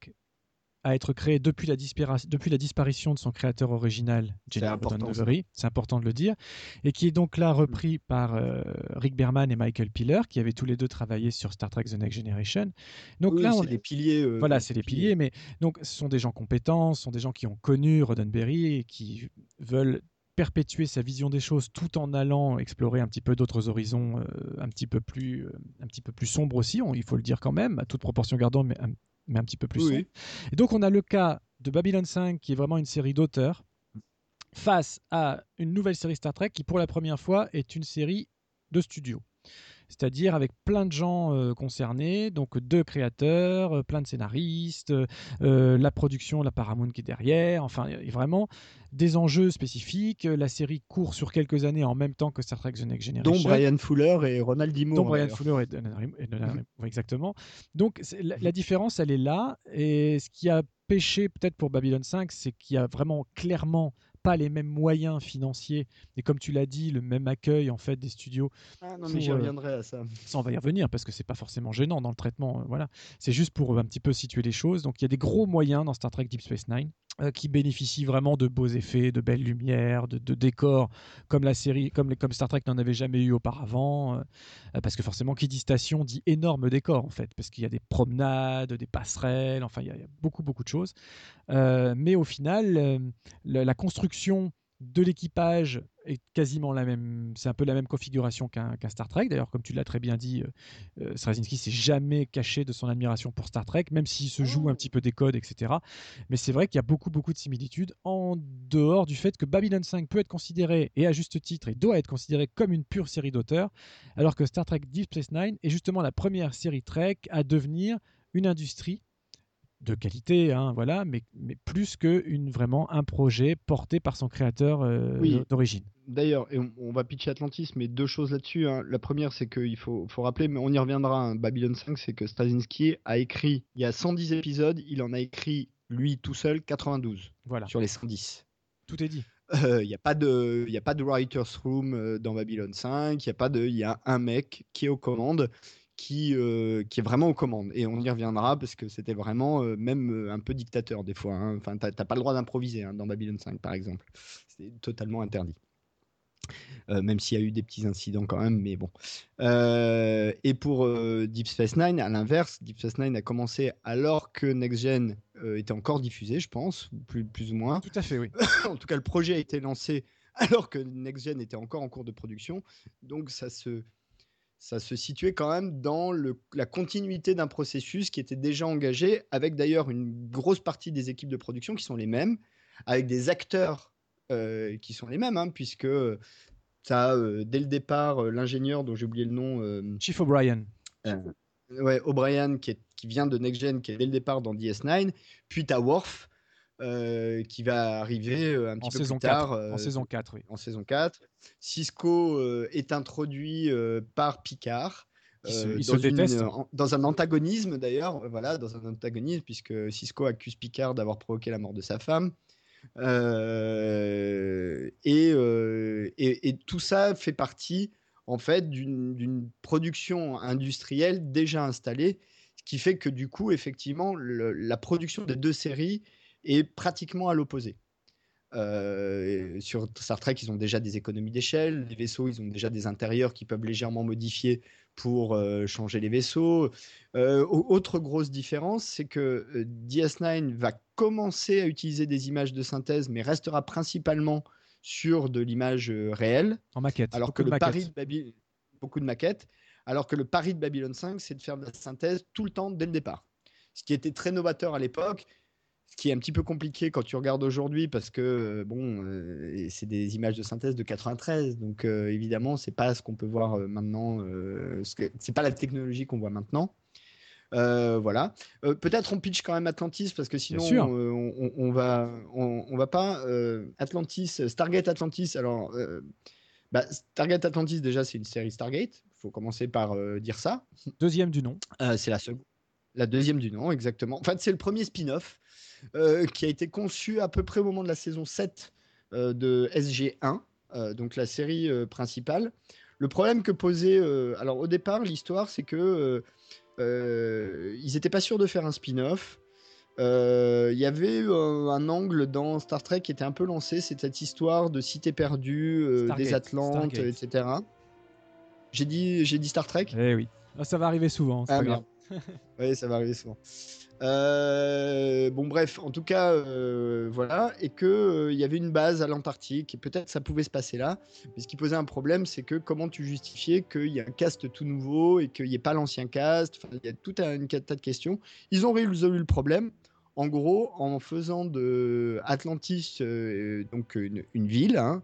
à être créé depuis la, depuis la disparition de son créateur original, Gene Roddenberry, c'est important de le dire, et qui est donc là repris par euh, Rick Berman et Michael Piller, qui avaient tous les deux travaillé sur Star Trek The Next Generation. Donc oui, là, on... c'est les piliers. Euh, voilà, c'est les piliers, mais donc ce sont des gens compétents, ce sont des gens qui ont connu Roddenberry et qui veulent perpétuer sa vision des choses tout en allant explorer un petit peu d'autres horizons euh, un petit peu plus euh, un petit peu plus sombres aussi. On, il faut le dire quand même à toute proportion gardant mais un, mais un petit peu plus oui. sombre et donc on a le cas de Babylon 5 qui est vraiment une série d'auteurs face à une nouvelle série Star Trek qui pour la première fois est une série de studio c'est-à-dire avec plein de gens euh, concernés, donc deux créateurs, euh, plein de scénaristes, euh, la production, la Paramount qui est derrière, enfin vraiment des enjeux spécifiques. La série court sur quelques années en même temps que Star Trek The Next Generation. Dont Brian Fuller et Ronald D. Moore. Dont Brian Fuller et, et, et, et exactement. Donc la, la différence, elle est là. Et ce qui a pêché peut-être pour Babylon 5, c'est qu'il y a vraiment clairement pas les mêmes moyens financiers. Et comme tu l'as dit le même accueil en fait des studios ah non mais j'y reviendrai à ça. ça on va y revenir parce que c'est pas forcément gênant dans le traitement euh, voilà. C'est juste pour un petit peu situer les choses. Donc il y a des gros moyens dans Star Trek Deep Space Nine. euh, qui bénéficient vraiment de beaux effets de belles lumières de, décors comme la série comme, Star Trek n'en avait jamais eu auparavant euh, parce que forcément qui dit station dit énorme décor en fait parce qu'il y a des promenades des passerelles enfin il y a, beaucoup beaucoup de choses. Euh, mais au final la construction de l'équipage est quasiment la même, c'est un peu la même configuration qu'un qu Star Trek. D'ailleurs, comme tu l'as très bien dit, euh, Straczynski s'est jamais caché de son admiration pour Star Trek, même s'il se joue un petit peu des codes, etc. Mais c'est vrai qu'il y a beaucoup, beaucoup de similitudes en dehors du fait que Babylon 5 peut être considéré, et à juste titre, et doit être considéré comme une pure série d'auteurs, alors que Star Trek Deep Space Nine est justement la première série Trek à devenir une industrie de qualité, hein, voilà, mais, mais plus que une, vraiment un projet porté par son créateur euh, oui. d'origine. D'ailleurs, et on, on, va pitcher Atlantis, mais deux choses là-dessus. Hein. La première, c'est qu'il faut, faut, rappeler, mais on y reviendra, hein, Babylon 5, c'est que Straczynski a écrit, il y a 110 épisodes, il en a écrit, lui, tout seul, 92 voilà. sur les 110. Tout est dit. Il euh, n'y a, pas de, y a pas de writer's room euh, dans Babylon 5, il y, a pas de, y a un mec qui est aux commandes, qui, qui est vraiment aux commandes. Et on y reviendra parce que c'était vraiment même un peu dictateur des fois. Hein. Enfin, t'as pas le droit d'improviser hein, dans Babylon 5, par exemple. C'est totalement interdit. Euh, même s'il y a eu des petits incidents quand même, mais bon. Euh, et pour euh, Deep Space Nine, à l'inverse, Deep Space Nine a commencé alors que Next Gen était encore diffusé, je pense, plus, plus ou moins. Tout à fait, oui. en tout cas, le projet a été lancé alors que Next Gen était encore en cours de production, donc ça se ça se situait quand même dans le, la continuité d'un processus qui était déjà engagé, avec d'ailleurs une grosse partie des équipes de production qui sont les mêmes, avec des acteurs euh, qui sont les mêmes, hein, puisque tu as euh, dès le départ euh, l'ingénieur dont j'ai oublié le nom. Chief O'Brien. ouais, O'Brien qui, qui vient de Next Gen, qui est dès le départ dans DS9. Puis tu as Worf. qui va arriver un petit peu plus tard. en saison 4, oui. En saison 4. Cisco est introduit par Picard. Il se, déteste. dans un antagonisme d'ailleurs, voilà, dans un antagonisme, puisque Cisco accuse Picard d'avoir provoqué la mort de sa femme. Euh, euh, et, tout ça fait partie en fait d'une production industrielle déjà installée, ce qui fait que du coup, effectivement, la production des deux séries est pratiquement à l'opposé. Euh, sur Star Trek, ils ont déjà des économies d'échelle. Les vaisseaux, ils ont déjà des intérieurs qui peuvent légèrement modifier pour euh, changer les vaisseaux. Euh, autre grosse différence, c'est que DS9 va commencer à utiliser des images de synthèse, mais restera principalement sur de l'image réelle. En maquette. Alors que le pari de beaucoup de maquettes. Alors que le pari de Babylon 5, c'est de faire de la synthèse tout le temps dès le départ. Ce qui était très novateur à l'époque ce qui est un petit peu compliqué quand tu regardes aujourd'hui parce que euh, bon, euh, c'est des images de synthèse de 93, donc euh, évidemment c'est pas ce qu'on peut voir maintenant, c'est pas la technologie qu'on voit maintenant. voilà. Peut-être on pitch quand même Atlantis parce que sinon on, on, va on, va pas Atlantis Stargate Atlantis. Alors bah, Stargate Atlantis déjà c'est une série Stargate. Il faut commencer par dire ça. Deuxième du nom. c'est la seconde. La deuxième du nom, exactement. En fait, c'est le premier spin-off. Euh, qui a été conçu à peu près au moment de la saison 7 euh, de SG1, euh, donc la série principale. Le problème que posait, alors au départ, l'histoire, c'est que ils n'étaient pas sûrs de faire un spin-off. Il y avait un angle dans Star Trek qui était un peu lancé, c'est cette histoire de cité perdue, des Atlantes, etc. J'ai dit, j'ai dit Star Trek. Eh oui, ah, ça va arriver souvent. Ah, oui, ça va arriver souvent. Euh, bon, bref, en tout cas, euh, voilà, et que euh, il y avait une base à l'Antarctique, et peut-être ça pouvait se passer là. Mais ce qui posait un problème, c'est que comment tu justifiais qu'il y a un cast tout nouveau et qu'il n'y ait pas l'ancien cast. il y a tout un, tas de questions. Ils ont résolu le problème. En gros, en faisant de Atlantis donc une, ville hein,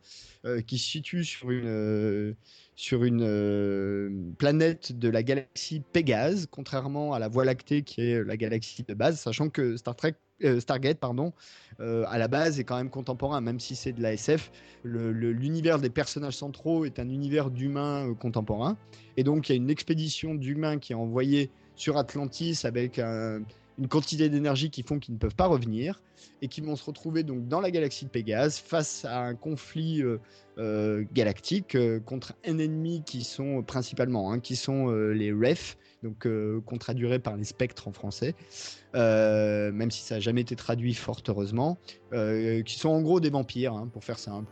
qui se situe sur une sur une euh, planète de la galaxie Pégase, contrairement à la Voie lactée qui est la galaxie de base, sachant que Star Trek, euh, Stargate, pardon, euh, à la base est quand même contemporain, même si c'est de la SF. L'univers des personnages centraux est un univers d'humains contemporains, et donc il y a une expédition d'humains qui est envoyée sur Atlantis avec une quantité d'énergie qui font qu'ils ne peuvent pas revenir et qui vont se retrouver donc dans la galaxie de Pégase face à un conflit euh, galactique euh, contre un ennemi qui sont principalement hein, qui sont euh, les refs donc qu'on traduirait par les spectres en français, même si ça n'a jamais été traduit fort heureusement, qui sont en gros des vampires, hein, pour faire simple.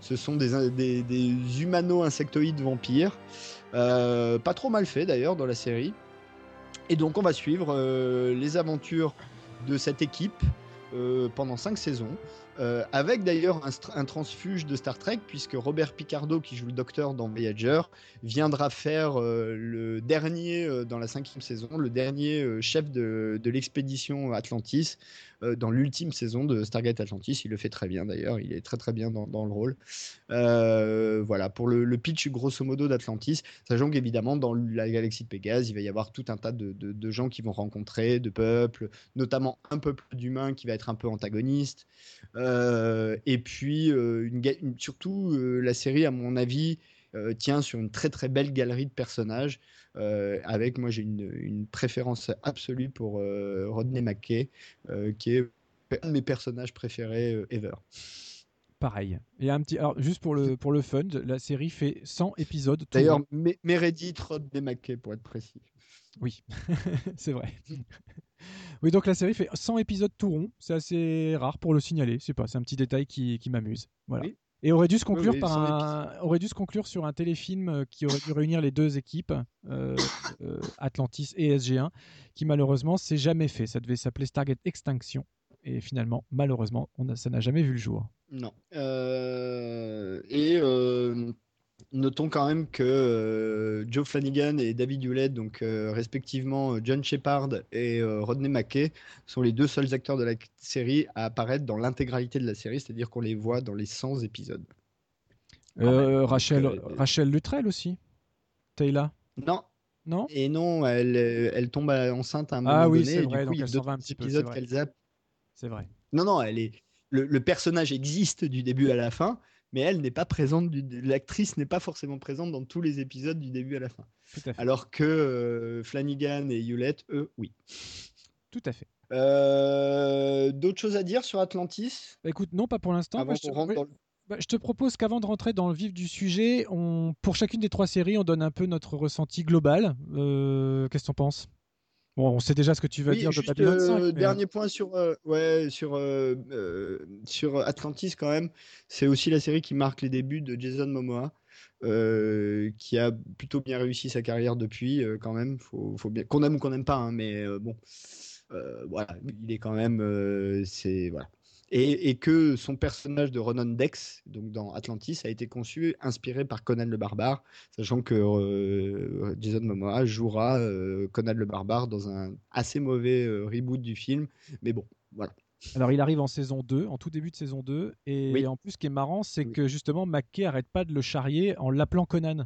Ce sont des, des, des humano-insectoïdes vampires, pas trop mal fait d'ailleurs dans la série. Et donc on va suivre les aventures de cette équipe pendant cinq saisons. Euh, avec d'ailleurs un, transfuge de Star Trek, puisque Robert Picardo, qui joue le docteur dans Voyager, viendra faire euh, le dernier, euh, dans la cinquième saison, le dernier chef de, l'expédition Atlantis, dans l'ultime saison de Stargate Atlantis. Il le fait très bien d'ailleurs, il est très très bien dans, le rôle. voilà, pour le, pitch grosso modo d'Atlantis, sachant qu'évidemment, dans la galaxie de Pégase, il va y avoir tout un tas de, de gens qui vont rencontrer, de peuples, notamment un peuple d'humains qui va être un peu antagoniste. Euh, et puis, euh, une, surtout, euh, la série, à mon avis, tient sur une très très belle galerie de personnages. avec moi, j'ai une, préférence absolue pour Rodney McKay, qui est un de mes personnages préférés ever. pareil. Et un petit, alors, juste pour le, pour le fun, la série fait 100 épisodes. D'ailleurs, Meredith Rodney McKay, pour être précis. Oui, c'est vrai. oui, donc la série fait 100 épisodes tout rond. C'est assez rare pour le signaler. C'est pas, c'est un petit détail qui, qui m'amuse. Voilà. Oui. Et aurait dû se conclure oui, par 100 un, aurait dû se conclure sur un téléfilm euh, qui aurait dû réunir les deux équipes, euh, euh, Atlantis et SG1, qui malheureusement s'est jamais fait. Ça devait s'appeler Stargate Extinction. Et finalement, malheureusement, on a- ça n'a jamais vu le jour. Non. Euh, et notons quand même que euh, Joe Flanagan et David Hewlett, donc euh, respectivement John Shepard et euh, Rodney McKay, sont les deux seuls acteurs de la série à apparaître dans l'intégralité de la série, c'est-à-dire qu'on les voit dans les 100 épisodes. Euh, même. Rachel, Donc, euh, Rachel Luttrell aussi. Taylor, Non. non? Et non, elle, euh, elle tombe enceinte à un moment Ah oui, donné. c'est et vrai, du coup, donc elle deux s'en va un petit peu, c'est vrai. C'est vrai. Non, non, elle est. Le, le personnage existe du début à la fin, mais elle n'est pas présente. L'actrice n'est pas forcément présente dans tous les épisodes du début à la fin. Tout à fait. Alors que euh, Flanagan et Hewlett, eux, oui. Tout à fait. Euh, D'autres choses à dire sur Atlantis? Bah, écoute, non, pas pour l'instant. je, te... le- bah, je te propose qu'avant de rentrer dans le vif du sujet, on... pour chacune des trois séries, on donne un peu notre ressenti global. Euh, Qu'est-ce que t'en penses? Bon, on sait déjà ce que tu vas Oui, dire de juste, Babylon 5. euh, mais- dernier point sur, euh, ouais, sur, euh, euh, sur Atlantis quand même. C'est aussi la série qui marque les débuts de Jason Momoa, euh, qui a plutôt bien réussi sa carrière depuis euh, quand même. Faut, faut bien qu'on aime ou qu'on n'aime pas, hein, mais euh, bon, euh, voilà, il est quand même, euh, c'est voilà. Et, et que son personnage de Ronan Dex, donc dans Atlantis, a été conçu inspiré par Conan le Barbare, sachant que euh, Jason Momoa jouera euh, Conan le Barbare dans un assez mauvais euh, reboot du film, mais bon, voilà. Alors, il arrive en saison 2, en tout début de saison 2. Et Oui. en plus, ce qui est marrant, c'est Oui. que justement, McKay arrête pas de le charrier en l'appelant Conan.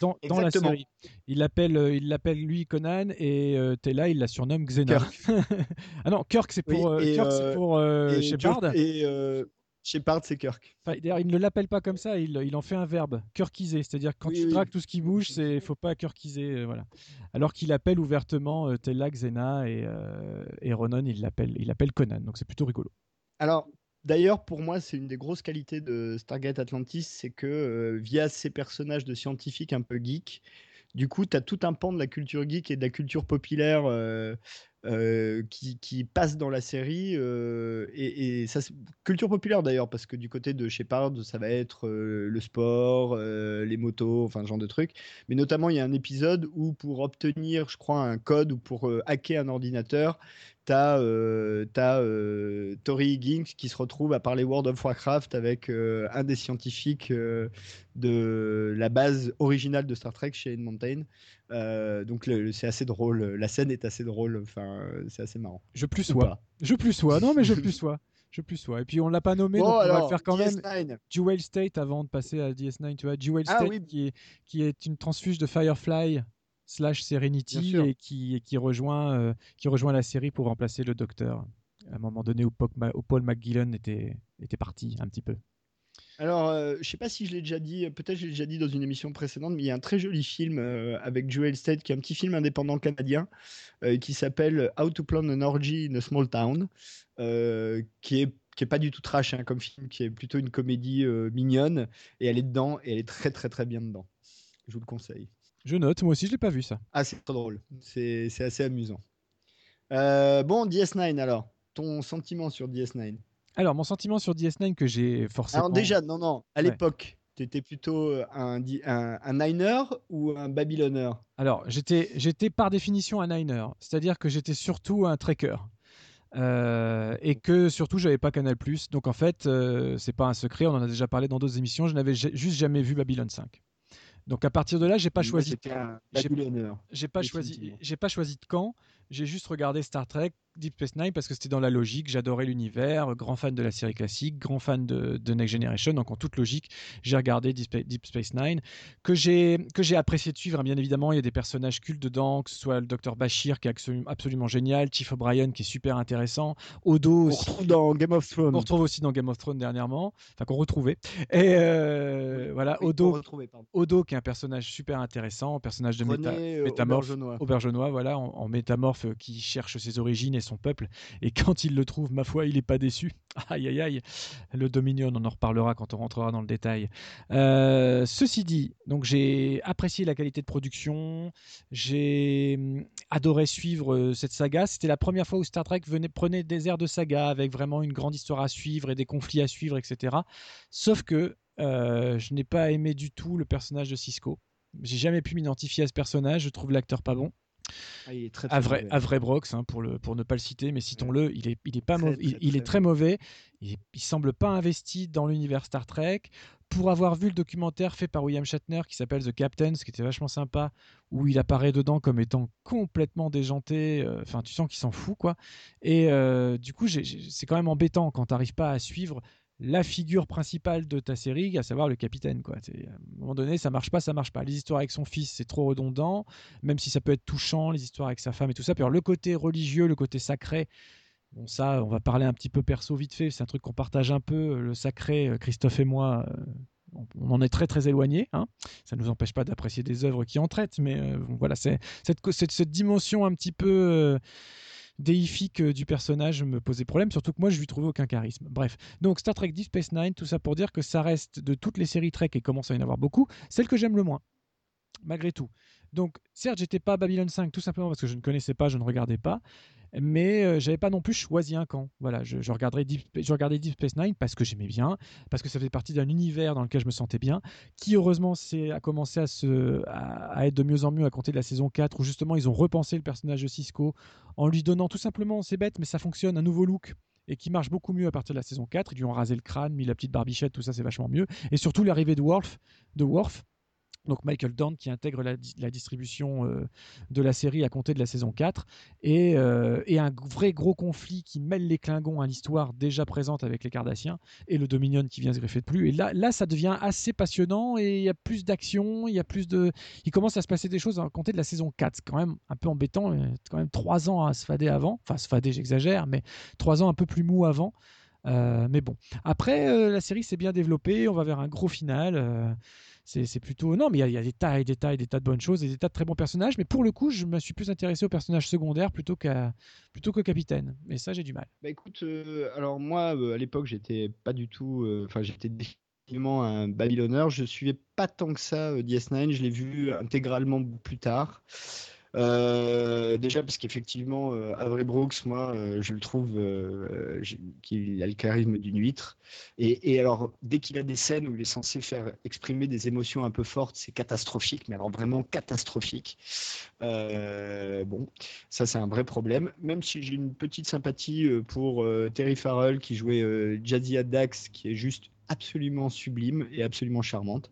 Dans, dans la série. Il l'appelle euh, il l'appelle lui Conan et euh, Tella, il la surnomme Xena. ah non, Kirk, c'est pour, et, Kirk, c'est pour et Shepard. Et euh, Shepard, c'est Kirk. Enfin, D'ailleurs, il ne l'appelle pas comme ça, il, il en fait un verbe, kirkiser. C'est-à-dire quand Oui, tu oui. dragues tout ce qui bouge, c'est faut pas kirkiser. euh, voilà. Alors qu'il appelle ouvertement Tella, Xena et, et Ronan, il l'appelle il l'appelle Conan. Donc c'est plutôt rigolo. Alors, d'ailleurs, pour moi, c'est une des grosses qualités de Stargate Atlantis, c'est que euh, via ces personnages de scientifiques un peu geeks, du coup, tu as tout un pan de la culture geek et de la culture populaire euh, euh, qui, passe dans la série. et, culture populaire d'ailleurs, parce que du côté de Shepard, ça va être le sport, les motos, enfin, ce genre de trucs. Mais notamment, il y a un épisode où pour obtenir, je crois, un code ou pour hacker un ordinateur, T'as euh, t'as, euh, Tori Higgins qui se retrouve à parler World of Warcraft avec euh, un des scientifiques euh, de la base originale de Star Trek chez Ed Mountain. Euh, donc c'est assez drôle, la scène est assez drôle, enfin euh, c'est assez marrant. Je plus sois. Je plus sois. Non, mais je plus sois. Je plus sois. Et puis on l'a pas nommé, donc Bon on va le faire quand même. DS9. Jewel State avant de passer à DS9, tu vois. Jewel Ah State oui. qui, est, qui est une transfuge de Firefly slash Serenity et qui, et qui, rejoint, euh, qui rejoint la série pour remplacer le Docteur. À un moment donné où, Paul McGillen était, était parti un petit peu. Alors, euh, je sais pas si je l'ai déjà dit, peut-être je l'ai déjà dit dans une émission précédente, mais il y a un très joli film euh, avec Joel State, qui est un petit film indépendant canadien, euh, qui s'appelle How to Plan an Orgy in a Small Town, qui est qui est pas du tout trash hein, comme film, qui est plutôt une comédie mignonne, et elle est dedans, et elle est très très très bien dedans. Je vous le conseille. Je note, moi aussi je l'ai pas vu ça. Ah, c'est trop drôle, c'est assez amusant. Euh, bon, DS9 alors, ton sentiment sur DS9 Alors, mon sentiment sur DS9 que j'ai forcément. Alors déjà, non, non, à Ouais. l'époque, tu étais plutôt un, di- un, un Niner ou un Babyloneur? Alors, j'étais, par définition un Niner, c'est-à-dire que j'étais surtout un trekker. Euh, et que surtout j'avais pas Canal donc en fait euh, c'est pas un secret on en a déjà parlé dans d'autres émissions je n'avais juste jamais vu Babylon 5 donc à partir de là j'ai pas choisi j'ai- pas choisi j'ai pas choisi de camp j'ai juste regardé Star Trek Deep Space Nine parce que c'était dans la logique. J'adorais l'univers grand fan de la série classique grand fan de, de Next Generation. Donc en toute logique j'ai regardé Deep Spa- Deep Space Nine. Que j'ai que j'ai apprécié de suivre hein, bien évidemment il y a des personnages cultes dedans que ce soit le docteur Bashir qui est absolument, absolument génial Chief O'Brien qui est super intéressant Odo On aussi, retrouve dans Game of Thrones. qu'on retrouve aussi dans Game of Thrones dernièrement. Enfin qu'on retrouvait. Et euh, voilà Oui, Odo. on. Odo qui est un personnage super intéressant personnage de méta- euh, métamorphe Aubergenois. aubergenois, voilà, en, en métamorphe Worf qui cherche ses origines et son peuple. Et quand il le trouve, ma foi, il n'est pas déçu. Aïe, aïe, aïe. Le Dominion, on en reparlera quand on rentrera dans le détail. ceci dit, donc j'ai apprécié la qualité de production. J'ai hum, adoré suivre cette saga. C'était la première fois où Star Trek venait, prenait des airs de saga avec vraiment une grande histoire à suivre et des conflits à suivre, etc. Sauf que je n'ai pas aimé du tout le personnage de Cisco. J'ai jamais pu m'identifier à ce personnage. Je trouve l'acteur pas bon. Ah, il est très, Brox, hein, pour, le, pour ne pas le citer, mais citons-le, il est, il est pas mauvais, il, est très mauvais. Il, il, semble pas investi dans l'univers Star Trek. Pour avoir vu le documentaire fait par William Shatner qui s'appelle The Captain, ce qui était vachement sympa, où il apparaît dedans comme étant complètement déjanté. Euh, enfin, tu sens qu'il s'en fout, quoi. Et euh, du coup, c'est quand même embêtant quand tu n'arrives pas à suivre la figure principale de ta série, à savoir le capitaine. À un moment donné, ça marche pas, ça marche pas. Les histoires avec son fils, c'est trop redondant, même si ça peut être touchant, les histoires avec sa femme et tout ça. Puis le côté religieux, le côté sacré, bon ça, on va parler un petit peu perso vite fait, c'est un truc qu'on partage un peu, le sacré, euh, Christophe et moi. Euh, on en est très très éloigné. Hein. Ça ne nous empêche pas d'apprécier des œuvres qui en traitent, mais euh, voilà, c'est cette, dimension un petit peu déifique euh, du personnage me posait problème, surtout que moi je lui trouvais aucun charisme. Bref, donc Star Trek 10 Space Nine, tout ça pour dire que ça reste de toutes les séries Trek et commence à y en avoir beaucoup, celle que j'aime le moins, malgré tout. Donc certes, j'étais pas Babylon 5 tout simplement parce que je ne connaissais pas, je ne regardais pas, mais euh, j'avais pas non plus choisi un camp. Voilà, je, regardais Deep, je regardais Deep Space Nine parce que j'aimais bien, parce que ça faisait partie d'un univers dans lequel je me sentais bien, qui heureusement a commencé à, se, à, être de mieux en mieux à compter de la saison 4, où justement ils ont repensé le personnage de Cisco en lui donnant tout simplement, c'est bête, mais ça fonctionne, un nouveau look et qui marche beaucoup mieux à partir de la saison 4. Ils lui ont rasé le crâne, mis la petite barbichette, tout ça c'est vachement mieux. Et surtout l'arrivée de de Worf donc Michael Dorn qui intègre la, distribution euh, de la série à compter de la saison 4 euh, et, un vrai gros conflit qui mêle les Klingons à l'histoire déjà présente avec les Cardassiens et le Dominion qui vient se greffer de plus. Et là, là ça devient assez passionnant et il y a plus d'action il y a plus de il commence à se passer des choses à compter de la saison 4 c'est quand même un peu embêtant quand même trois ans à se fader avant. Enfin se fader j'exagère mais trois ans un peu plus mou avant. Euh, mais bon. Après la série s'est bien développée. On va vers un gros final c'est plutôt. Non, mais il y, a des tas et des tas et des tas de bonnes choses et des tas de très bons personnages. Mais pour le coup, je me suis plus intéressé aux personnages secondaires plutôt qu'à plutôt qu'au capitaine. Mais ça, j'ai du mal. Bah écoute, euh, alors moi, euh, à l'époque, j'étais pas du tout. Euh, enfin, j'étais définitivement un Babylonneur. Je suivais pas tant que ça DS9. Je l'ai vu intégralement plus tard. Euh, déjà parce qu'effectivement, euh, Avery Brooks, moi, euh, je le trouve qu'il a le charisme d'une huître. Et, alors, dès qu'il a des scènes où il est censé faire exprimer des émotions un peu fortes, c'est catastrophique, mais alors vraiment catastrophique. bon, ça c'est un vrai problème. Même si j'ai une petite sympathie pour Terry Farrell qui jouait Jazzy Dax, qui est juste absolument sublime et absolument charmante.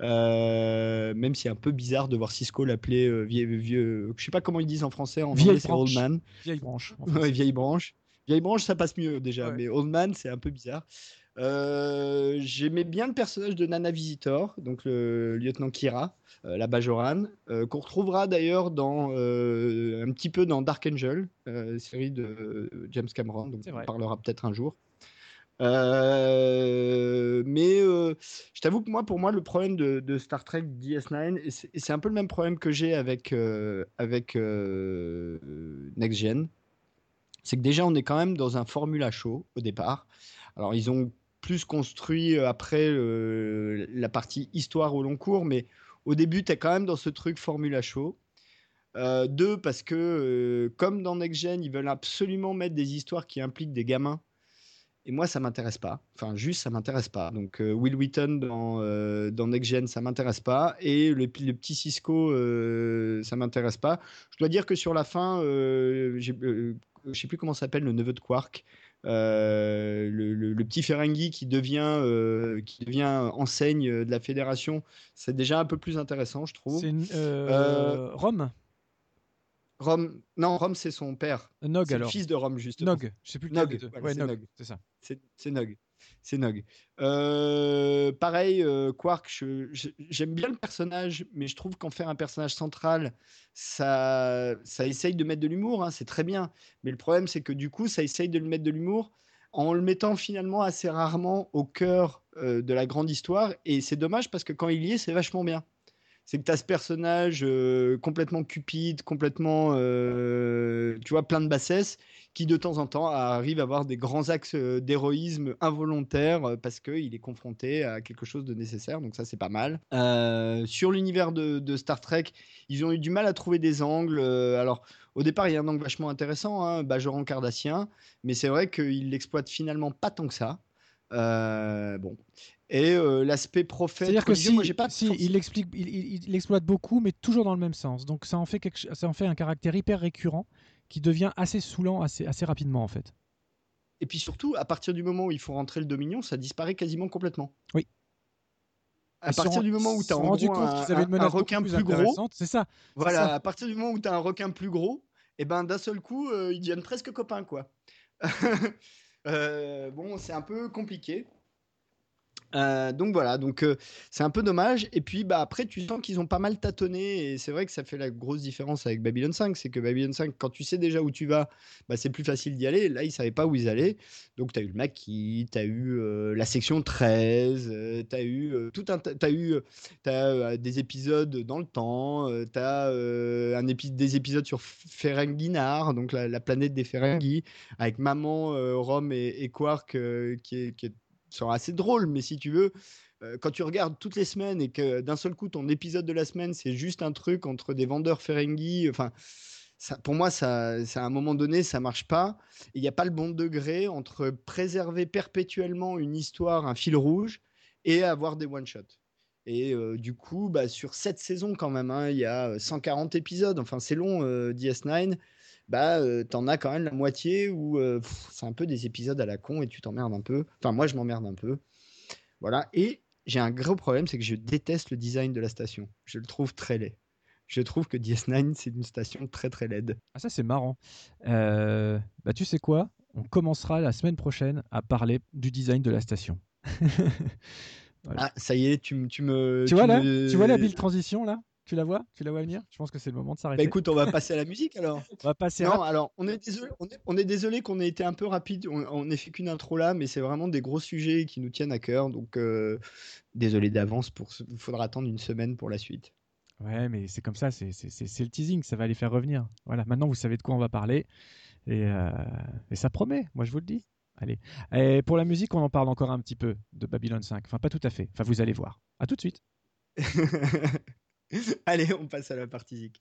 Euh, même si c'est un peu bizarre de voir Cisco l'appeler euh, vieux, vieux, je sais pas comment ils disent en français, en vieille Old Man. Vieille branche. vieille branche. Vieille branche, ça passe mieux déjà, mais Old Man, c'est un peu bizarre. Euh, j'aimais bien le personnage de Nana Visitor, donc le lieutenant Kira, la Bajoran, qu'on retrouvera d'ailleurs dans un petit peu dans Dark Angel, série de James Cameron, donc on parlera peut-être un jour. Euh, mais euh, je t'avoue que moi, pour moi, le problème de, Star Trek DS9, et c'est un peu le même problème que j'ai avec, euh, avec Next Gen, c'est que déjà, on est quand même dans un Formula Show au départ. Alors, ils ont plus construit après la partie histoire au long cours, mais au début, tu es quand même dans ce truc Formula Show. deux, parce que comme dans Next Gen, ils veulent absolument mettre des histoires qui impliquent des gamins et moi, ça m'intéresse pas. Enfin, juste, ça m'intéresse pas. Donc, euh, Will Wheaton dans, euh, dans Next Gen, ça m'intéresse pas. Et le, le petit Cisco, euh, ça m'intéresse pas. Je dois dire que sur la fin, euh, je sais plus comment s'appelle le neveu de Quark. Le, le, petit Ferengi qui devient, qui devient enseigne de la fédération, c'est déjà un peu plus intéressant, je trouve. C'est Rome? Rome, non, Rome, c'est son père. Nog, c'est alors. Le fils de Rome, justement. Nog, je sais plus Nog. ouais, Nog, c'est ça. C'est Nog. C'est Nog. Euh, pareil, euh, Quark, j'aime bien le personnage, mais je trouve qu'en faire un personnage central, ça, ça essaye de mettre de l'humour, hein, c'est très bien. Mais le problème, c'est que du coup, ça essaye de le mettre de l'humour en le mettant finalement assez rarement au cœur euh, de la grande histoire. Et c'est dommage parce que quand il y est, c'est vachement bien. C'est que tu as ce personnage euh, complètement cupide, complètement, euh, tu vois, plein de bassesse, qui de temps en temps arrive à avoir des grands axes euh, d'héroïsme involontaire parce qu'il est confronté à quelque chose de nécessaire. Donc ça, c'est pas mal. sur l'univers de, Star Trek, ils ont eu du mal à trouver des angles. alors, au départ, il y a un angle vachement intéressant, hein, Bajoran Cardassien, mais c'est vrai qu'il l'exploite finalement pas tant que ça. bon. Et l'aspect prophète. C'est-à-dire que si, moi, pas si il, explique, il, exploite beaucoup, mais toujours dans le même sens. Donc ça en fait, quelque, ça en fait un caractère hyper récurrent qui devient assez saoulant assez, assez rapidement en fait. Et puis surtout, à partir du moment où il faut rentrer le Dominion, ça disparaît quasiment complètement. Oui. À partir du moment où tu as rendu compte un, un, un requin plus, gros, c'est ça. Voilà, à partir du moment où tu as un requin plus gros, et eh ben d'un seul coup, ils deviennent presque copains quoi. bon, c'est un peu compliqué. Euh, donc voilà, donc euh, c'est un peu dommage. Et puis bah après, tu sens qu'ils ont pas mal tâtonné et c'est vrai que ça fait la grosse différence avec Babylon 5, c'est que Babylon 5, quand tu sais déjà où tu vas, bah, c'est plus facile d'y aller. Là, ils savaient pas où ils allaient. Donc tu as eu le maquis, tu as eu euh, la section 13, tu as eu tout un as eu as, des épisodes dans le temps, tu as un des épisodes sur Ferenginar, donc la, planète des Ferengi, avec maman, Rome et, Quark qui est sera assez drôle, mais si tu veux, quand tu regardes toutes les semaines et que d'un seul coup ton épisode de la semaine c'est juste un truc entre des vendeurs Ferengi, enfin. Ça, pour moi, ça, à un moment donné, ça marche pas. Il n'y a pas le bon degré entre préserver perpétuellement une histoire, un fil rouge, et avoir des one-shots. Et euh, du coup, bah, sur cette saison quand même, hein, il y a 140 épisodes. Enfin, c'est long, euh, DS9 bah, euh, t'en as quand même la moitié où euh, c'est un peu des épisodes à la con et tu t'emmerdes un peu. Enfin, moi, je m'emmerde un peu. Voilà. Et j'ai un gros problème, c'est que je déteste le design de la station. Je le trouve très laid. Je trouve que DS9, c'est une station très très laide. Ah, ça, c'est marrant. Euh, bah, tu sais quoi? On commencera la semaine prochaine à parler du design de la station. Ah, ça y est, tu, tu me. Tu, vois là? Tu vois la build transition là? Tu la vois? Tu la vois venir? Je pense que c'est le moment de s'arrêter. Bah écoute, on va passer à la musique alors. on va passer. Non, alors on est désolé, on est, désolé qu'on ait été un peu rapide. On n'ait fait qu'une intro là, mais c'est vraiment des gros sujets qui nous tiennent à cœur. Donc euh, désolé d'avance. Pour, il faudra attendre une semaine pour la suite. Ouais, mais c'est comme ça. C'est le teasing. Ça va les faire revenir. Voilà. Maintenant, vous savez de quoi on va parler. Et, euh, et ça promet. Moi, je vous le dis. Allez. Et pour la musique, on en parle encore un petit peu de Babylon 5. Enfin, pas tout à fait. Enfin, vous allez voir. À tout de suite. Allez, on passe à la partie zik.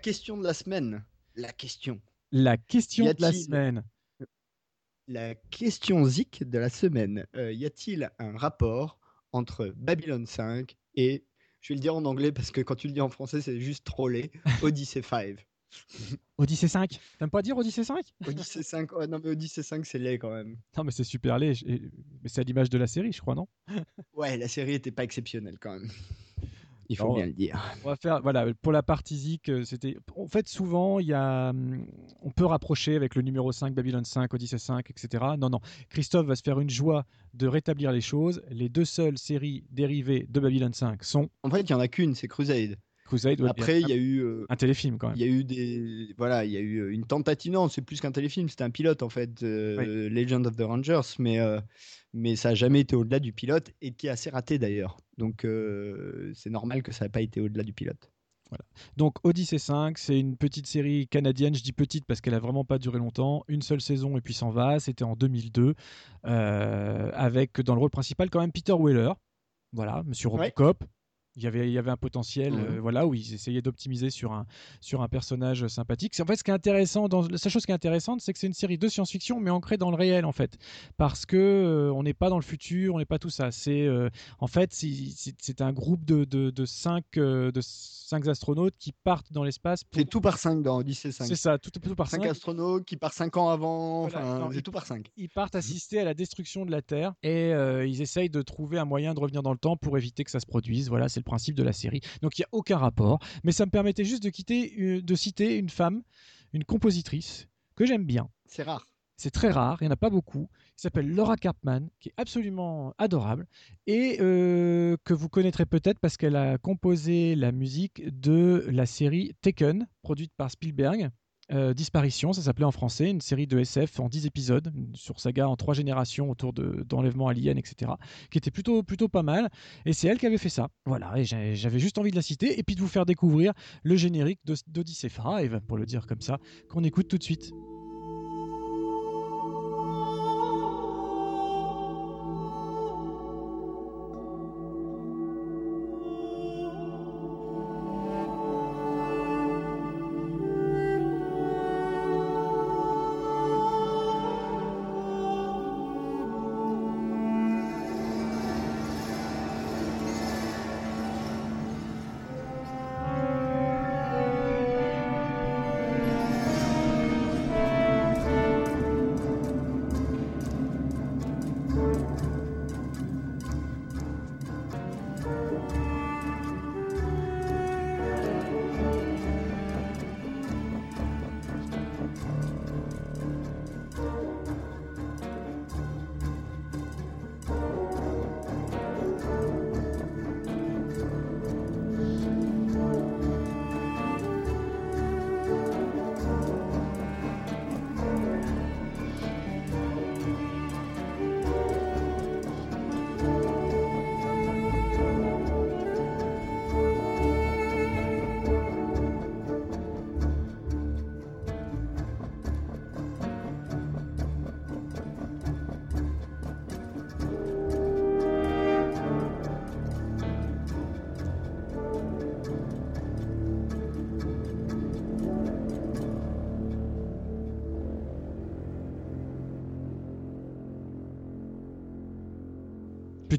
Question de la semaine. La question. La question de la semaine. La question zik de la semaine. Euh, y a-t-il un rapport entre Babylon 5 et, je vais le dire en anglais parce que quand tu le dis en français, c'est juste trollé, Odyssey 5 Odyssey 5 T'aimes pas dire Odyssey 5 Odyssey 5, non mais Odyssey 5 c'est laid quand même. Non mais c'est super laid, mais c'est à l'image de la série je crois, non? Ouais, la série était pas exceptionnelle quand même. Il faut bien le dire. On va faire, voilà, pour la partie Zik, euh, c'était. En fait, souvent, il y a, hum, on peut rapprocher avec le numéro 5, Babylon 5, Odyssey 5, etc. Non, non. Christophe va se faire une joie de rétablir les choses. Les deux seules séries dérivées de Babylon 5 sont. En fait, il n'y en a qu'une, c'est Crusade. Crusade, Après, il y a eu euh, un téléfilm quand même. Il y a eu des, voilà, il y a eu euh, une tentative. Non, c'est plus qu'un téléfilm, c'était un pilote en fait, Legend of the Rangers, mais mais ça n'a jamais été au-delà du pilote et qui est assez raté d'ailleurs. Donc euh, c'est normal que ça n'ait pas été au-delà du pilote. Voilà. Donc Odyssey 5, c'est une petite série canadienne, je dis petite parce qu'elle a vraiment pas duré longtemps, une seule saison et puis s'en va, c'était en 2002, euh, avec dans le rôle principal quand même Peter Weller, voilà, Monsieur Robocop, Il y avait, il y avait un potentiel, euh, voilà, où ils essayaient d'optimiser sur un, sur un personnage sympathique. C'est en fait ce qui est intéressant. Dans, la chose qui est intéressante, c'est que c'est une série de science-fiction, mais ancrée dans le réel, en fait, parce que euh, on n'est pas dans le futur, on n'est pas tout ça. C'est, euh, en fait, c'est- un groupe de, de, de cinq, de cinq astronautes qui partent dans l'espace. pour- C'est tout par 5 dans Odyssey 5. C'est ça, tout, tout par 5 cinq. astronautes qui partent 5 ans avant. Voilà, Enfin, c'est tout par 5. ils partent assister à la destruction de la Terre et euh, ils essayent de trouver un moyen de revenir dans le temps pour éviter que ça se produise. Voilà, c'est le principe de la série. Donc il n'y a aucun rapport, mais ça me permettait juste de, quitter, euh, de citer une femme, une compositrice que j'aime bien. C'est rare. C'est très rare, il n'y en a pas beaucoup. Qui s'appelle Laura Carpman, qui est absolument adorable et euh, que vous connaîtrez peut-être parce qu'elle a composé la musique de la série Taken, produite par Spielberg. Euh, Disparition, ça s'appelait en français, une série de SF en 10 épisodes, sur saga en trois générations autour de- d'enlèvements aliens, etc., qui était plutôt, plutôt pas mal. Et c'est elle qui avait fait ça. Voilà, et j'avais juste envie de la citer et puis de vous faire découvrir le générique de- d'Odyssey 5, pour le dire comme ça, qu'on écoute tout de suite.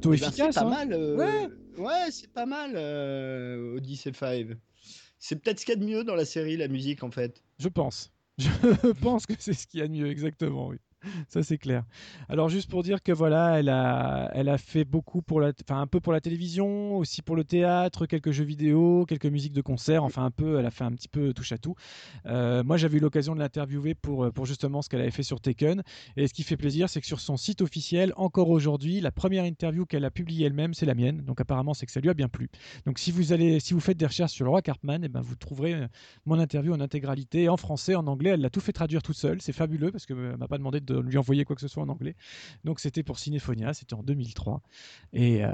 Plutôt Eh ben, efficace. C'est pas hein. mal. euh, Ouais. ouais, c'est pas mal, euh, Odyssey 5. C'est peut-être ce qu'il y a de mieux dans la série, la musique, en fait. Je pense. Je pense que c'est ce qu'il y a de mieux, exactement, oui. Ça, c'est clair. Alors, juste pour dire que voilà, elle a, elle a fait beaucoup pour la, enfin, un peu pour la télévision, aussi pour le théâtre, quelques jeux vidéo, quelques musiques de concert, enfin, un peu, elle a fait un petit peu touche à tout. Euh, moi, j'avais eu l'occasion de l'interviewer pour, pour justement ce qu'elle avait fait sur Taken. Et ce qui fait plaisir, c'est que sur son site officiel, encore aujourd'hui, la première interview qu'elle a publiée elle-même, c'est la mienne. Donc, apparemment, c'est que ça lui a bien plu. Donc, si vous allez, si vous faites des recherches sur Laura Cartman, eh ben, vous trouverez euh, mon interview en intégralité, en français, en anglais. Elle l'a tout fait traduire toute seule. C'est fabuleux parce qu'elle m'a pas demandé de lui envoyer quoi que ce soit en anglais. Donc c'était pour Cinéphonia, c'était en 2003. Et euh,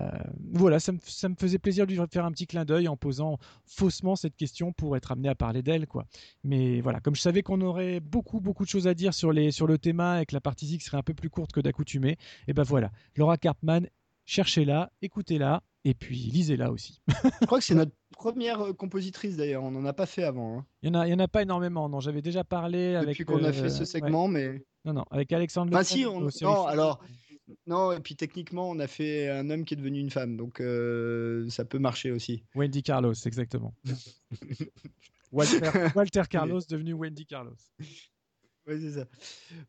voilà, ça me, ça me faisait plaisir de lui faire un petit clin d'œil en posant faussement cette question pour être amené à parler d'elle. quoi. Mais voilà, comme je savais qu'on aurait beaucoup, beaucoup de choses à dire sur, les, sur le thème et que la partie X serait un peu plus courte que d'accoutumée, et ben voilà, Laura Cartman, cherchez-la, écoutez-la. Et puis lisez-la aussi. Je crois que c'est notre première euh, compositrice d'ailleurs, on n'en a pas fait avant. hein. Il n'y en, en a pas énormément, non. J'avais déjà parlé avec. Depuis qu'on a euh, fait ce ouais. segment, mais. Non, non, avec Alexandre Lefebvre si, on- aux séries non, alors- Non, et puis techniquement, on a fait un homme qui est devenu une femme, donc euh, ça peut marcher aussi. Wendy Carlos, exactement. Walter, Walter Carlos devenu Wendy Carlos. Ouais, c'est ça.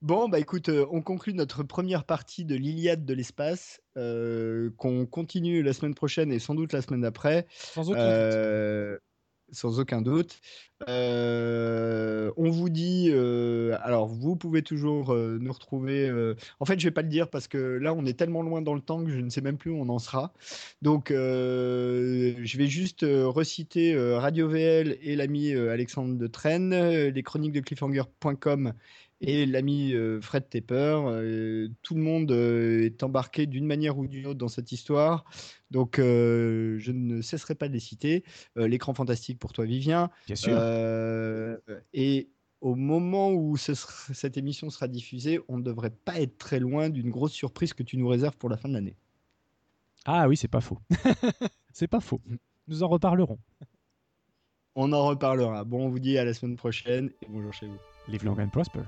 Bon, bah écoute, euh, on conclut notre première partie de l'Iliade de l'espace, euh, qu'on continue la semaine prochaine et sans doute la semaine d'après. Sans aucun doute. Sans aucun doute. Euh, on vous dit, euh, alors vous pouvez toujours euh, nous retrouver. en fait, je vais pas le dire parce que là, on est tellement loin dans le temps que je ne sais même plus où on en sera. Donc, je vais juste reciter Radio VL et l'ami Alexandre de Traine, euh, les chroniques de cliffhanger.com et l'ami euh, Fred Tepper. Euh, tout le monde euh, est embarqué d'une manière ou d'une autre dans cette histoire. Donc, je ne cesserai pas de les citer. L'écran fantastique pour toi, Vivien. Bien sûr. Et au moment où ce sera- cette émission sera diffusée, on ne devrait pas être très loin d'une grosse surprise que tu nous réserves pour la fin de l'année. Ah oui, c'est pas faux. c'est pas faux. Nous en reparlerons. On en reparlera. Bon, on vous dit à la semaine prochaine et bonjour chez vous. Live long and prosper.